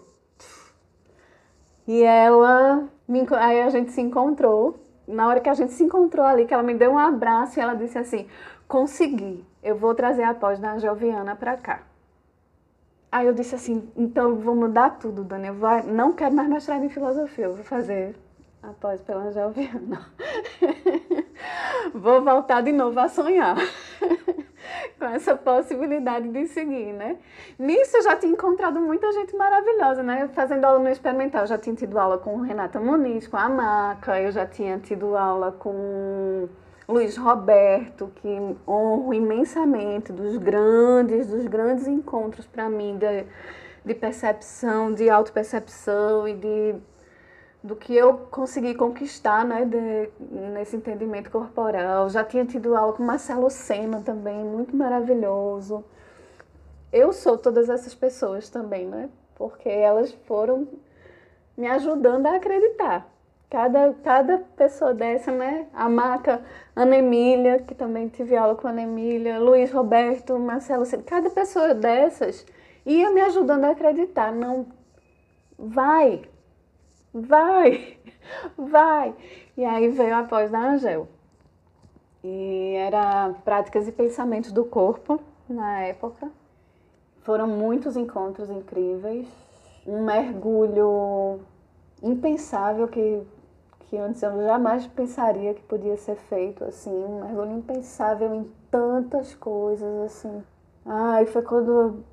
E ela, me, aí a gente se encontrou. Na hora que a gente se encontrou ali, que ela me deu um abraço e ela disse assim: Consegui, eu vou trazer a pós da Joviana para cá. Aí eu disse assim, então vou mudar tudo, Dani. Eu vou, não quero mais mestrado em filosofia, vou fazer após pela Angel Viana. vou voltar de novo a sonhar com essa possibilidade de seguir, né? Nisso eu já tinha encontrado muita gente maravilhosa, né? Fazendo aula no experimental, eu já tinha tido aula com Renata Muniz, com a Maca, eu já tinha tido aula com Luiz Roberto, que honro imensamente dos grandes, dos grandes encontros para mim de, de percepção, de autopercepção e de do que eu consegui conquistar né, de, nesse entendimento corporal. Já tinha tido aula com Marcelo Sena também, muito maravilhoso. Eu sou todas essas pessoas também, né? Porque elas foram me ajudando a acreditar. Cada, cada pessoa dessa, né? A Maca, Ana Emília, que também tive aula com Ana Emília, Luiz Roberto, Marcelo, cada pessoa dessas ia me ajudando a acreditar. Não, vai, vai, vai. E aí veio a pós da Angel. E era práticas e pensamentos do corpo na época. Foram muitos encontros incríveis, um mergulho impensável que que antes eu jamais pensaria que podia ser feito, assim, um mergulho impensável em tantas coisas, assim. E foi quando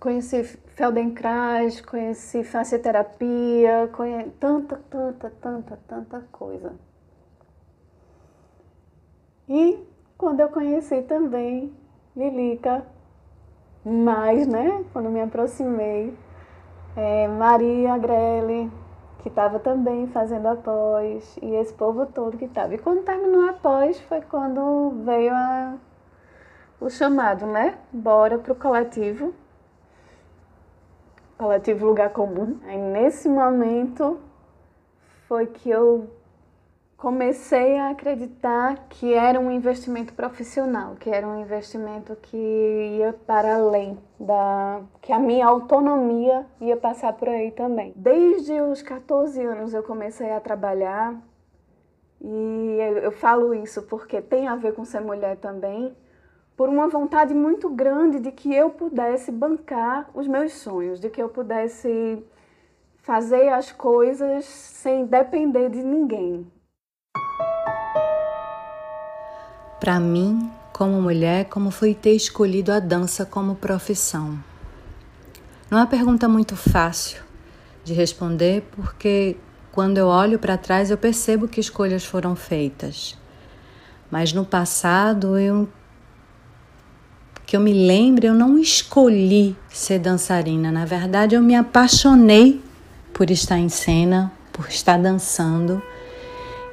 conheci Feldenkrais, conheci fascioterapia, conhe... tanta, tanta, tanta, tanta coisa. E quando eu conheci também Lilica, mais, né, quando me aproximei, é, Maria Grelli, que estava também fazendo após, e esse povo todo que estava. E quando terminou após, foi quando veio a, o chamado, né? Bora para o coletivo, coletivo Lugar Comum. Aí nesse momento foi que eu comecei a acreditar que era um investimento profissional, que era um investimento que ia para além da que a minha autonomia ia passar por aí também. Desde os 14 anos eu comecei a trabalhar e eu falo isso porque tem a ver com ser mulher também, por uma vontade muito grande de que eu pudesse bancar os meus sonhos, de que eu pudesse fazer as coisas sem depender de ninguém, Para mim, como mulher, como foi ter escolhido a dança como profissão? Não é uma pergunta muito fácil de responder, porque quando eu olho para trás eu percebo que escolhas foram feitas. Mas no passado, eu que eu me lembre, eu não escolhi ser dançarina. Na verdade, eu me apaixonei por estar em cena, por estar dançando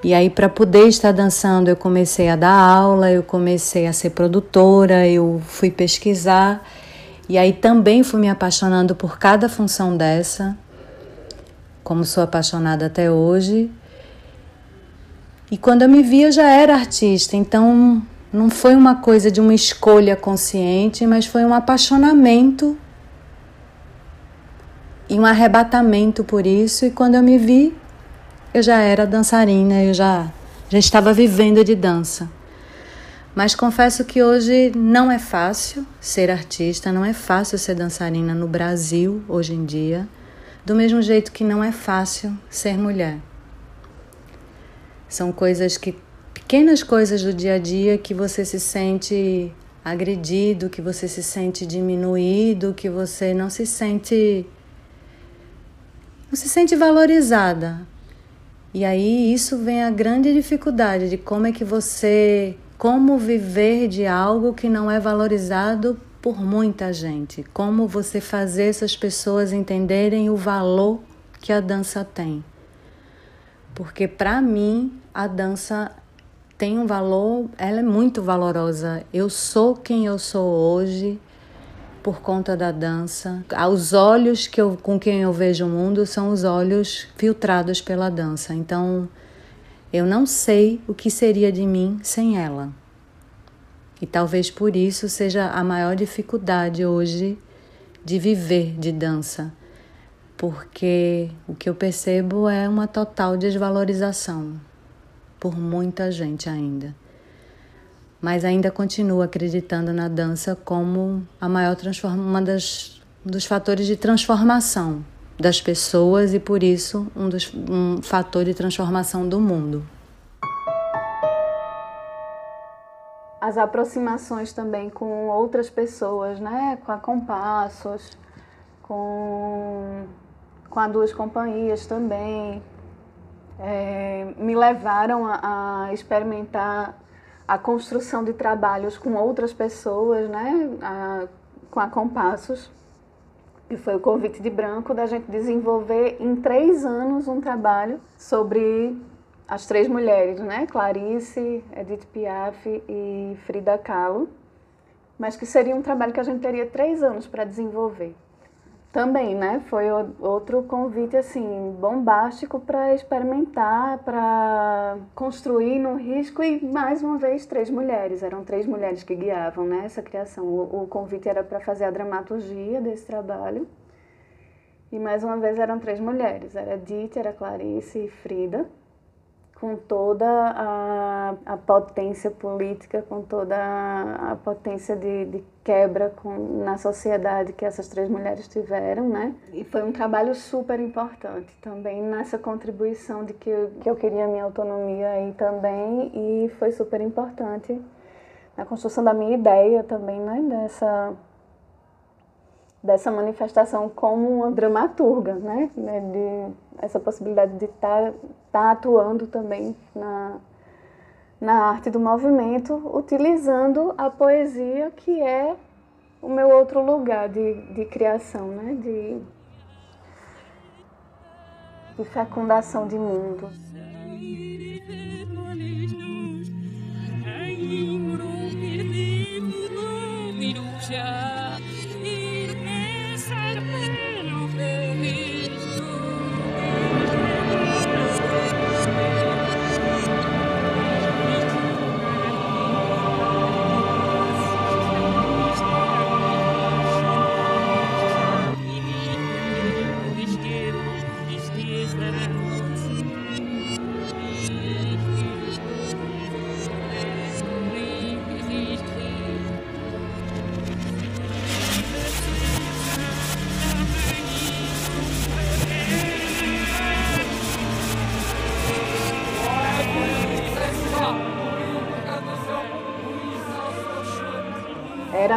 e aí, para poder estar dançando, eu comecei a dar aula, eu comecei a ser produtora, eu fui pesquisar. E aí também fui me apaixonando por cada função dessa, como sou apaixonada até hoje. E quando eu me vi, eu já era artista, então não foi uma coisa de uma escolha consciente, mas foi um apaixonamento e um arrebatamento por isso. E quando eu me vi, eu já era dançarina, eu já, já estava vivendo de dança. Mas confesso que hoje não é fácil ser artista, não é fácil ser dançarina no Brasil hoje em dia, do mesmo jeito que não é fácil ser mulher. São coisas que pequenas coisas do dia a dia que você se sente agredido, que você se sente diminuído, que você não se sente não se sente valorizada. E aí isso vem a grande dificuldade de como é que você, como viver de algo que não é valorizado por muita gente, como você fazer essas pessoas entenderem o valor que a dança tem. Porque para mim a dança tem um valor, ela é muito valorosa. Eu sou quem eu sou hoje por conta da dança. Os olhos que eu, com quem eu vejo o mundo são os olhos filtrados pela dança. Então, eu não sei o que seria de mim sem ela. E talvez por isso seja a maior dificuldade hoje de viver de dança, porque o que eu percebo é uma total desvalorização por muita gente ainda mas ainda continuo acreditando na dança como a maior uma das dos fatores de transformação das pessoas e por isso um dos um fator de transformação do mundo. As aproximações também com outras pessoas, né, com a Compassos, com com a duas companhias também, é, me levaram a, a experimentar a construção de trabalhos com outras pessoas, né, a, com a Compassos, que foi o convite de Branco da gente desenvolver em três anos um trabalho sobre as três mulheres, né, Clarice, Edith Piaf e Frida Kahlo, mas que seria um trabalho que a gente teria três anos para desenvolver. Também, né? Foi outro convite assim bombástico para experimentar, para construir no risco e mais uma vez três mulheres. Eram três mulheres que guiavam né, essa criação. O, o convite era para fazer a dramaturgia desse trabalho. E mais uma vez eram três mulheres. Era Dita, era Clarice e Frida. Com toda a, a potência política, com toda a, potência de, de quebra com, na sociedade que essas três mulheres tiveram, né? E foi um trabalho super importante também nessa contribuição de que eu, que eu queria minha autonomia aí também e foi super importante na construção da minha ideia também, né? Dessa dessa manifestação como uma dramaturga, né? De essa possibilidade de estar tá, tá atuando também na, na arte do movimento, utilizando a poesia que é o meu outro lugar de, de criação, né? De, de fecundação de mundo. era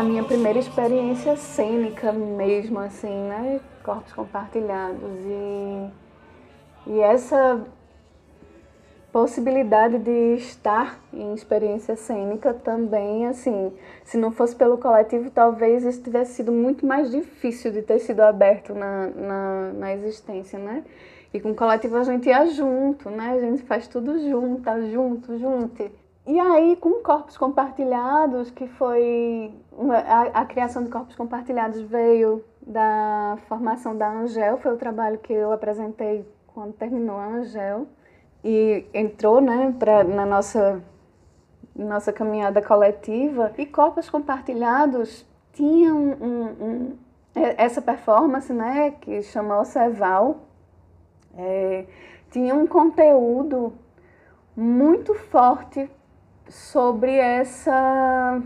minha primeira experiência cênica mesmo, assim, né? Corpos compartilhados. E, e essa possibilidade de estar em experiência cênica também, assim, se não fosse pelo coletivo, talvez isso tivesse sido muito mais difícil de ter sido aberto na, na, na existência, né? E com o coletivo a gente ia junto, né? A gente faz tudo junto, tá junto, junto. E aí, com corpos compartilhados, que foi. Uma, a, a, criação de corpos compartilhados veio da formação da Angel, foi o trabalho que eu apresentei quando terminou a Angel. E entrou né, pra, na nossa, nossa caminhada coletiva. E corpos compartilhados tinham um, um, um, essa performance, né, que chama Ceval, é, tinha um conteúdo muito forte sobre essa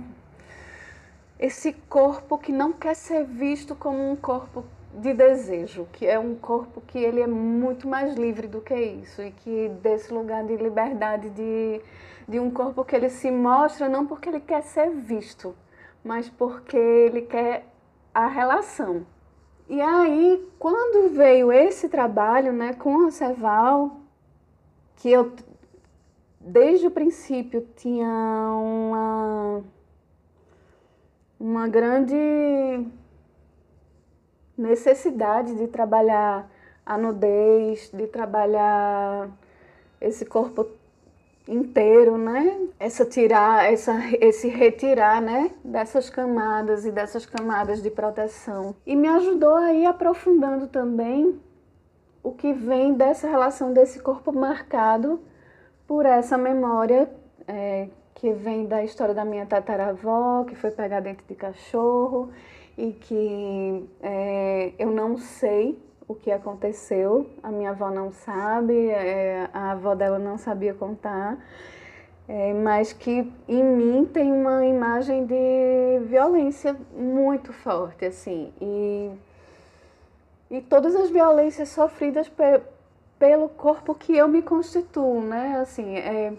esse corpo que não quer ser visto como um corpo de desejo, que é um corpo que ele é muito mais livre do que isso e que desse lugar de liberdade de, de um corpo que ele se mostra não porque ele quer ser visto, mas porque ele quer a relação. E aí, quando veio esse trabalho, né, com a Ceval, que eu desde o princípio tinha uma, uma grande necessidade de trabalhar a nudez, de trabalhar esse corpo inteiro, né? Essa tirar, essa, esse retirar, né? Dessas camadas e dessas camadas de proteção. E me ajudou a ir aprofundando também o que vem dessa relação desse corpo marcado por essa memória é, que vem da história da minha tataravó, que foi pegar dentro de cachorro e que é, eu não sei o que aconteceu, a minha avó não sabe, é, a avó dela não sabia contar, é, mas que em mim tem uma imagem de violência muito forte, assim, e, e todas as violências sofridas pelo corpo que eu me constituo, né? Assim, é,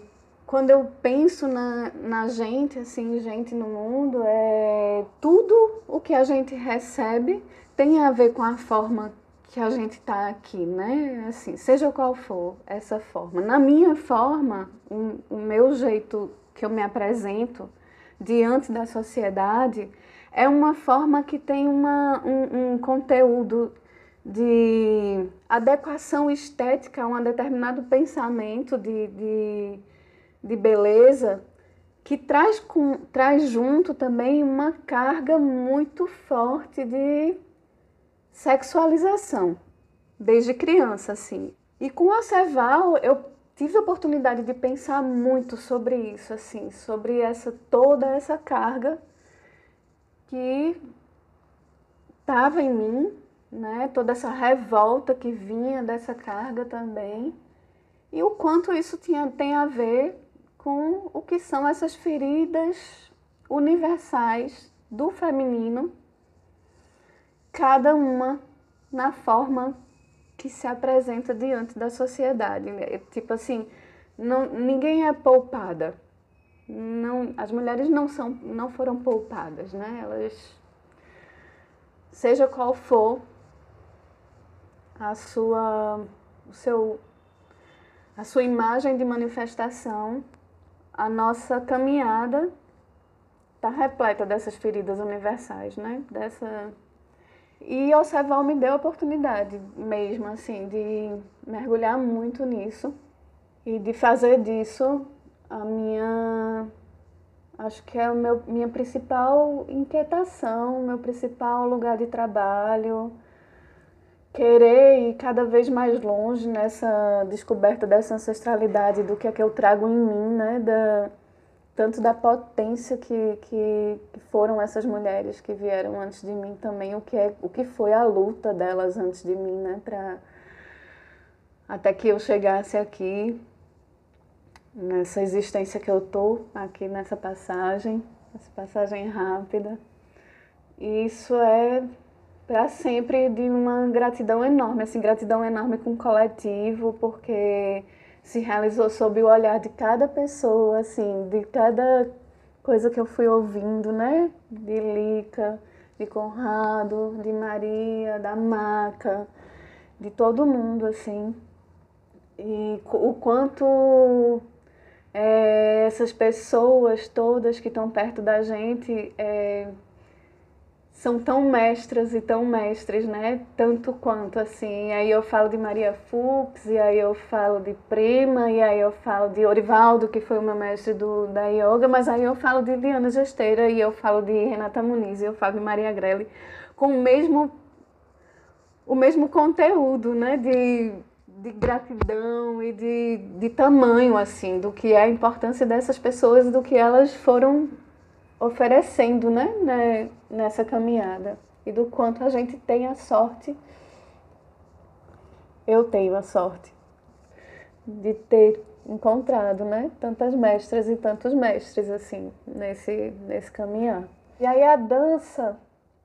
quando eu penso na, na gente, assim, gente no mundo, é tudo o que a gente recebe tem a ver com a forma que a gente está aqui, né? Assim, seja qual for essa forma. Na minha forma, o, o meu jeito que eu me apresento diante da sociedade é uma forma que tem uma, um, um conteúdo de adequação estética a um determinado pensamento de, de, de beleza que traz, com, traz junto também uma carga muito forte de sexualização, desde criança, assim. E com a Ceval, eu tive a oportunidade de pensar muito sobre isso, assim, sobre essa toda essa carga que estava em mim né? Toda essa revolta que vinha dessa carga também e o quanto isso tinha, tem a ver com o que são essas feridas universais do feminino, cada uma na forma que se apresenta diante da sociedade. Tipo assim, não, ninguém é poupada. Não, as mulheres não, são, não foram poupadas, né? Elas, seja qual for a sua, o seu, a sua imagem de manifestação, a nossa caminhada está repleta dessas feridas universais, né? Dessa e o Ceval me deu a oportunidade mesmo assim de mergulhar muito nisso e de fazer disso a minha acho que é o meu minha principal inquietação, meu principal lugar de trabalho, querer ir cada vez mais longe nessa descoberta dessa ancestralidade do que é que eu trago em mim, né, da tanto da potência que, que, que, foram essas mulheres que vieram antes de mim também, o que, é, o que foi a luta delas antes de mim, né? Pra, até que eu chegasse aqui, nessa existência que eu tô, aqui nessa passagem, essa passagem rápida. E isso é para sempre de uma gratidão enorme, assim, gratidão enorme com o coletivo, porque se realizou sob o olhar de cada pessoa, assim, de cada coisa que eu fui ouvindo, né? De Lica, de Conrado, de Maria, da Maca, de todo mundo, assim. E o quanto é, essas pessoas todas que estão perto da gente é, são tão mestras e tão mestres, né? Tanto quanto assim. Aí eu falo de Maria Fux, e aí eu falo de Prima, e aí eu falo de Orivaldo, que foi meu mestre do, da yoga, mas aí eu falo de Diana Gesteira, e eu falo de Renata Muniz, e eu falo de Maria Grelli, com o mesmo, o mesmo conteúdo, né? De, de gratidão e de, de tamanho, assim, do que é a importância dessas pessoas e do que elas foram oferecendo né, né, nessa caminhada e do quanto a gente tem a sorte, eu tenho a sorte de ter encontrado né, tantas mestras e tantos mestres assim nesse, nesse caminhar. E aí a dança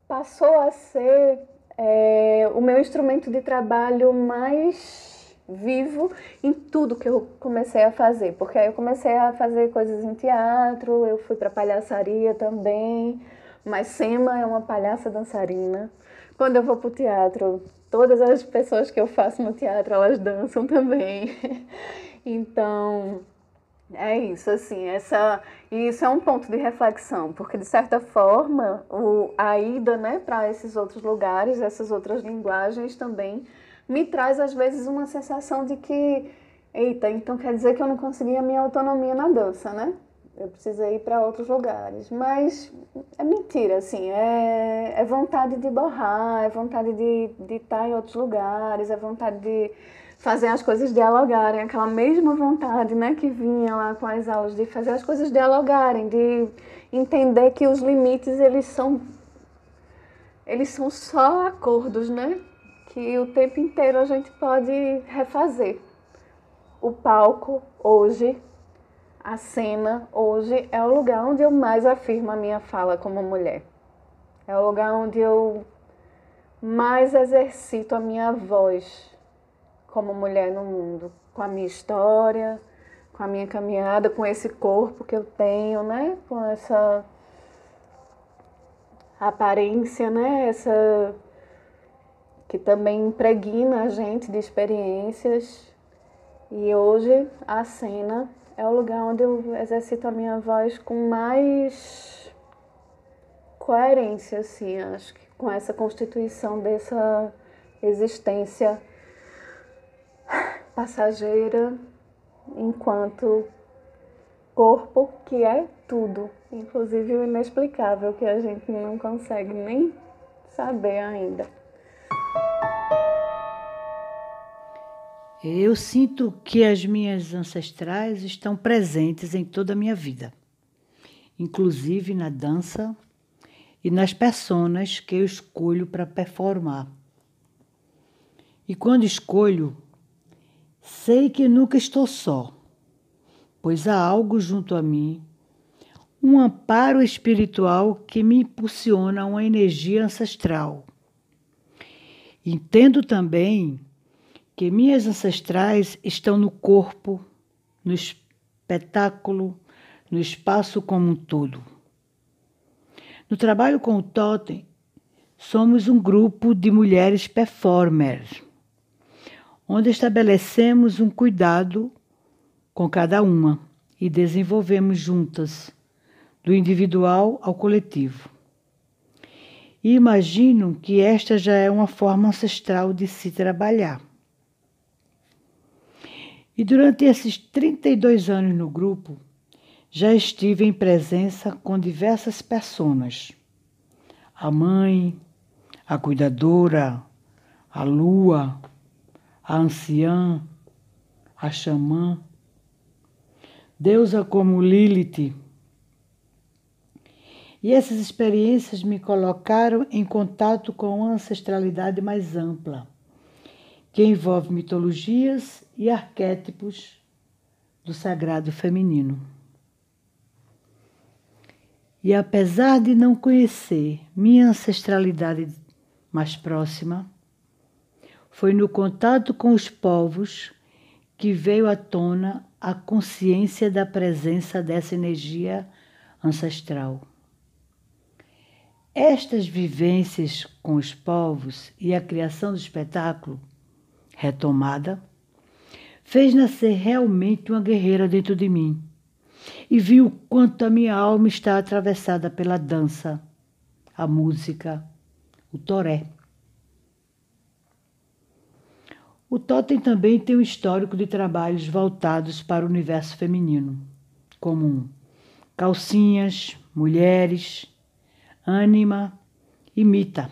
passou a ser é, o meu instrumento de trabalho mais vivo em tudo que eu comecei a fazer, porque aí eu comecei a fazer coisas em teatro, eu fui para palhaçaria também, mas Sema é uma palhaça dançarina. Quando eu vou para o teatro, todas as pessoas que eu faço no teatro, elas dançam também. então, é isso, assim, essa, isso é um ponto de reflexão, porque de certa forma, o, a ida né, para esses outros lugares, essas outras linguagens também me traz às vezes uma sensação de que, eita, então quer dizer que eu não consegui a minha autonomia na dança, né? Eu precisei ir para outros lugares. Mas é mentira, assim, é, é vontade de borrar, é vontade de, de estar em outros lugares, é vontade de fazer as coisas dialogarem, aquela mesma vontade né, que vinha lá com as aulas, de fazer as coisas dialogarem, de entender que os limites eles são eles são só acordos, né? Que o tempo inteiro a gente pode refazer. O palco hoje, a cena hoje é o lugar onde eu mais afirmo a minha fala como mulher. É o lugar onde eu mais exercito a minha voz como mulher no mundo, com a minha história, com a minha caminhada, com esse corpo que eu tenho, né? Com essa aparência, né? Essa que também impregna a gente de experiências. E hoje a cena é o lugar onde eu exercito a minha voz com mais coerência, assim, acho que com essa constituição dessa existência passageira enquanto corpo que é tudo, inclusive o inexplicável que a gente não consegue nem saber ainda. Eu sinto que as minhas ancestrais estão presentes em toda a minha vida, inclusive na dança e nas personas que eu escolho para performar. E quando escolho, Sei que nunca estou só, pois há algo junto a mim, um amparo espiritual que me impulsiona uma energia ancestral. Entendo também que minhas ancestrais estão no corpo, no espetáculo, no espaço como um todo. No trabalho com o Totem, somos um grupo de mulheres performers, onde estabelecemos um cuidado com cada uma e desenvolvemos juntas, do individual ao coletivo. E imagino que esta já é uma forma ancestral de se trabalhar. E durante esses 32 anos no grupo, já estive em presença com diversas pessoas. A mãe, a cuidadora, a lua, a anciã, a xamã, deusa como Lilith. E essas experiências me colocaram em contato com uma ancestralidade mais ampla, que envolve mitologias e arquétipos do sagrado feminino. E apesar de não conhecer minha ancestralidade mais próxima, foi no contato com os povos que veio à tona a consciência da presença dessa energia ancestral. Estas vivências com os povos e a criação do espetáculo, retomada, fez nascer realmente uma guerreira dentro de mim e vi o quanto a minha alma está atravessada pela dança, a música, o toré. O Totem também tem um histórico de trabalhos voltados para o universo feminino, como calcinhas, mulheres, ânima e mita.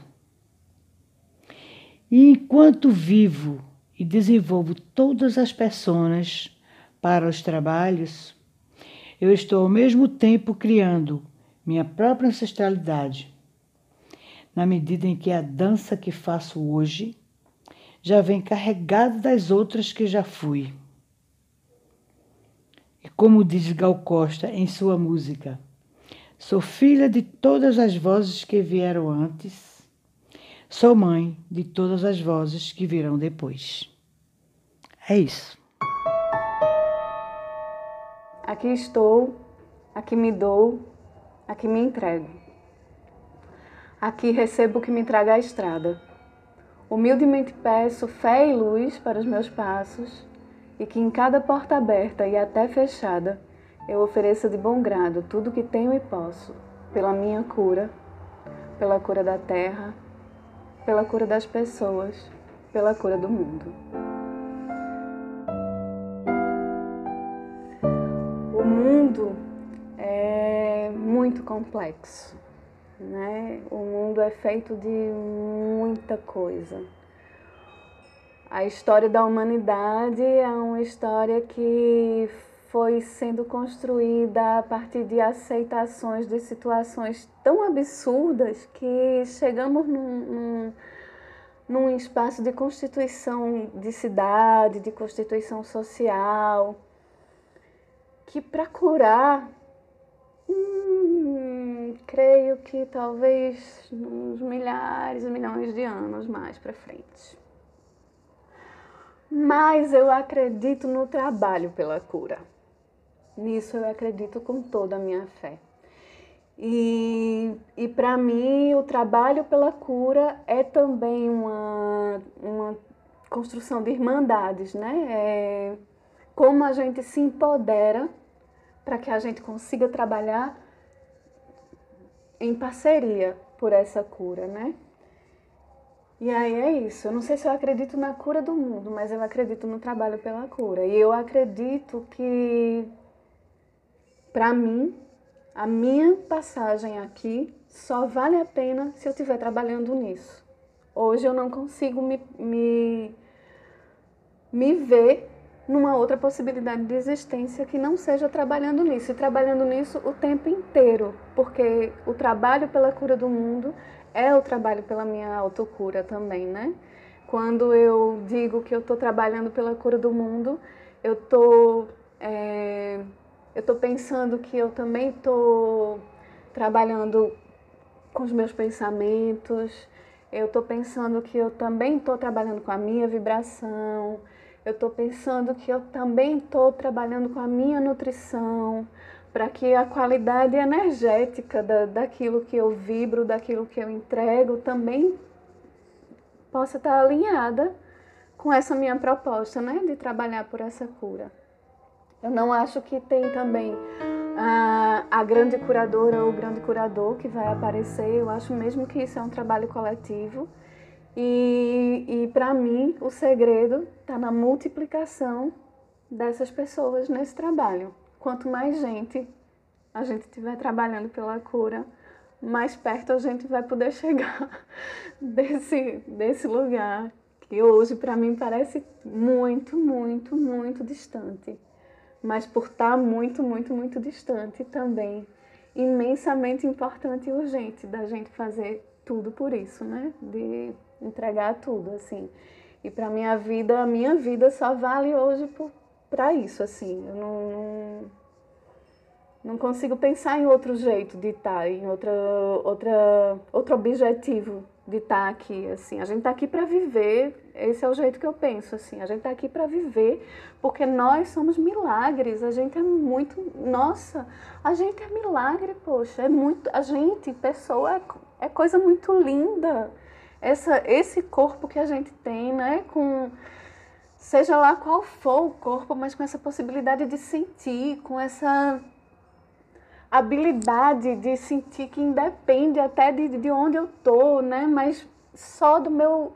E enquanto vivo e desenvolvo todas as pessoas para os trabalhos, eu estou ao mesmo tempo criando minha própria ancestralidade, na medida em que a dança que faço hoje já vem carregada das outras que já fui. E como diz Gal Costa em sua música, sou filha de todas as vozes que vieram antes, sou mãe de todas as vozes que virão depois. É isso. Aqui estou, aqui me dou, aqui me entrego. Aqui recebo o que me traga a estrada. Humildemente peço fé e luz para os meus passos e que em cada porta aberta e até fechada eu ofereça de bom grado tudo que tenho e posso, pela minha cura, pela cura da terra, pela cura das pessoas, pela cura do mundo. O mundo é muito complexo, né? O mundo é feito de muita coisa. A história da humanidade é uma história que foi sendo construída a partir de aceitações de situações tão absurdas que chegamos num, num, num espaço de constituição de cidade, de constituição social que para curar, hum, creio que talvez uns milhares, milhões de anos mais para frente. Mas eu acredito no trabalho pela cura. Nisso eu acredito com toda a minha fé. E, e para mim, o trabalho pela cura é também uma, uma construção de irmandades, né? É, como a gente se empodera para que a gente consiga trabalhar em parceria por essa cura, né? E aí é isso. Eu não sei se eu acredito na cura do mundo, mas eu acredito no trabalho pela cura. E eu acredito que, para mim, a minha passagem aqui só vale a pena se eu estiver trabalhando nisso. Hoje eu não consigo me, me, me ver numa outra possibilidade de existência que não seja trabalhando nisso e trabalhando nisso o tempo inteiro, porque o trabalho pela cura do mundo é o trabalho pela minha autocura também, né? quando eu digo que eu estou trabalhando pela cura do mundo, eu tô, é, estou pensando que eu também estou trabalhando com os meus pensamentos, eu estou pensando que eu também estou trabalhando com a minha vibração, eu estou pensando que eu também estou trabalhando com a minha nutrição, para que a qualidade energética da, daquilo que eu vibro, daquilo que eu entrego, também possa estar alinhada com essa minha proposta, né, de trabalhar por essa cura. Eu não acho que tem também a, a grande curadora ou o grande curador que vai aparecer. Eu acho mesmo que isso é um trabalho coletivo. E, e para mim, o segredo está na multiplicação dessas pessoas nesse trabalho. Quanto mais gente a gente estiver trabalhando pela cura, mais perto a gente vai poder chegar desse, desse lugar que hoje para mim parece muito, muito, muito distante. Mas por estar muito, muito, muito distante também, imensamente importante e urgente da gente fazer tudo por isso, né? De entregar tudo, assim. E para minha vida, a minha vida só vale hoje para isso, assim. Eu não, não não consigo pensar em outro jeito de estar, em outra, outra, outro objetivo de estar aqui, assim. A gente está aqui para viver, esse é o jeito que eu penso, assim. A gente está aqui para viver, porque nós somos milagres, a gente é muito, nossa, a gente é milagre, poxa, é muito, a gente, pessoa, é, é coisa muito linda. Essa, esse corpo que a gente tem, né, com seja lá qual for o corpo, mas com essa possibilidade de sentir, com essa habilidade de sentir que independe até de, de onde eu tô, né? Mas só do meu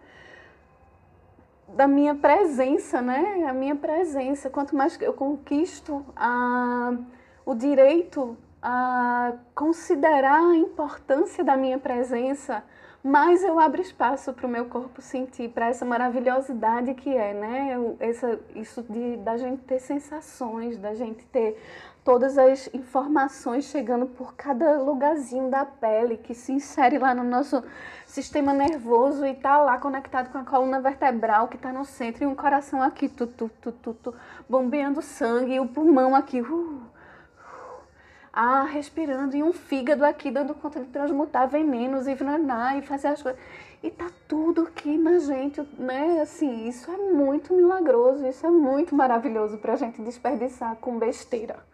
da minha presença, né? A minha presença. Quanto mais eu conquisto a, o direito a considerar a importância da minha presença, mais eu abro espaço para o meu corpo sentir, para essa maravilhosidade que é, né? Essa, isso de da gente ter sensações, da gente ter todas as informações chegando por cada lugarzinho da pele que se insere lá no nosso sistema nervoso e tá lá conectado com a coluna vertebral que está no centro e um coração aqui, tu, tu, tu, tu, tu bombeando sangue e o pulmão aqui, uh, uh, ah, respirando e um fígado aqui dando conta de transmutar venenos e venenar e fazer as coisas. E tá tudo aqui na gente, né? Assim, isso é muito milagroso, isso é muito maravilhoso para a gente desperdiçar com besteira.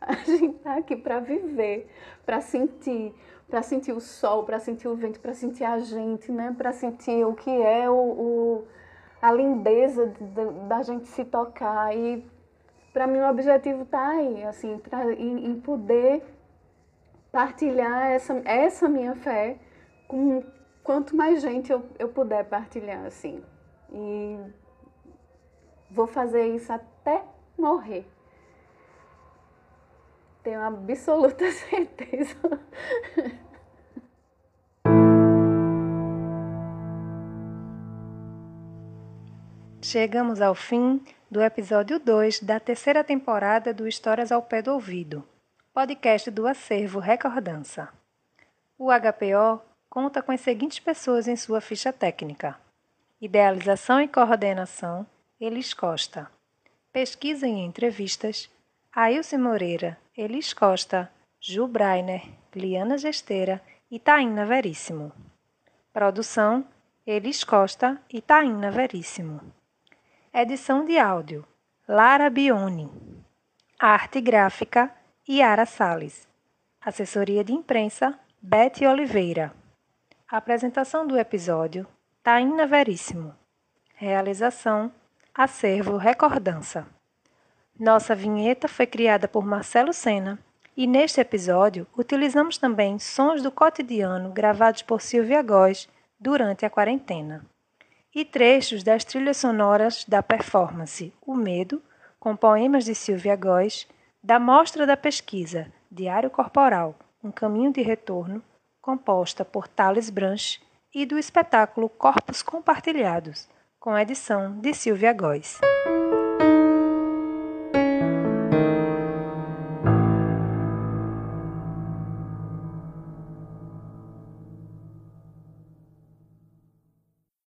A gente está aqui para viver, para sentir, para sentir o sol, para sentir o vento, para sentir a gente, né? Para sentir o que é o, o a lindeza de, de, da gente se tocar e para mim o objetivo está aí, assim, pra, em, em, poder partilhar essa, essa minha fé com quanto mais gente eu, eu puder partilhar, assim. E vou fazer isso até morrer tenho absoluta certeza. Chegamos ao fim do episódio 2 da terceira temporada do Histórias ao Pé do Ouvido, podcast do Acervo Recordança. O HPO conta com as seguintes pessoas em sua ficha técnica: Idealização e coordenação, Elis Costa. Pesquisa e entrevistas, Ailce Moreira, Elis Costa, Ju Brainer, Liana Gesteira e Taína Veríssimo. Produção: Elis Costa e Taína Veríssimo. Edição de áudio: Lara Bione. Arte gráfica: Yara Sales. Assessoria de imprensa: Bete Oliveira. Apresentação do episódio: Taína Veríssimo. Realização: Acervo Recordança. Nossa vinheta foi criada por Marcelo Sena e neste episódio utilizamos também sons do cotidiano gravados por Silvia Góes durante a quarentena e trechos das trilhas sonoras da performance O Medo, com poemas de Silvia Góes, da Mostra da Pesquisa Diário Corporal, Um Caminho de Retorno, composta por Thales Branche, e do espetáculo Corpos Compartilhados, com edição de Silvia Góes.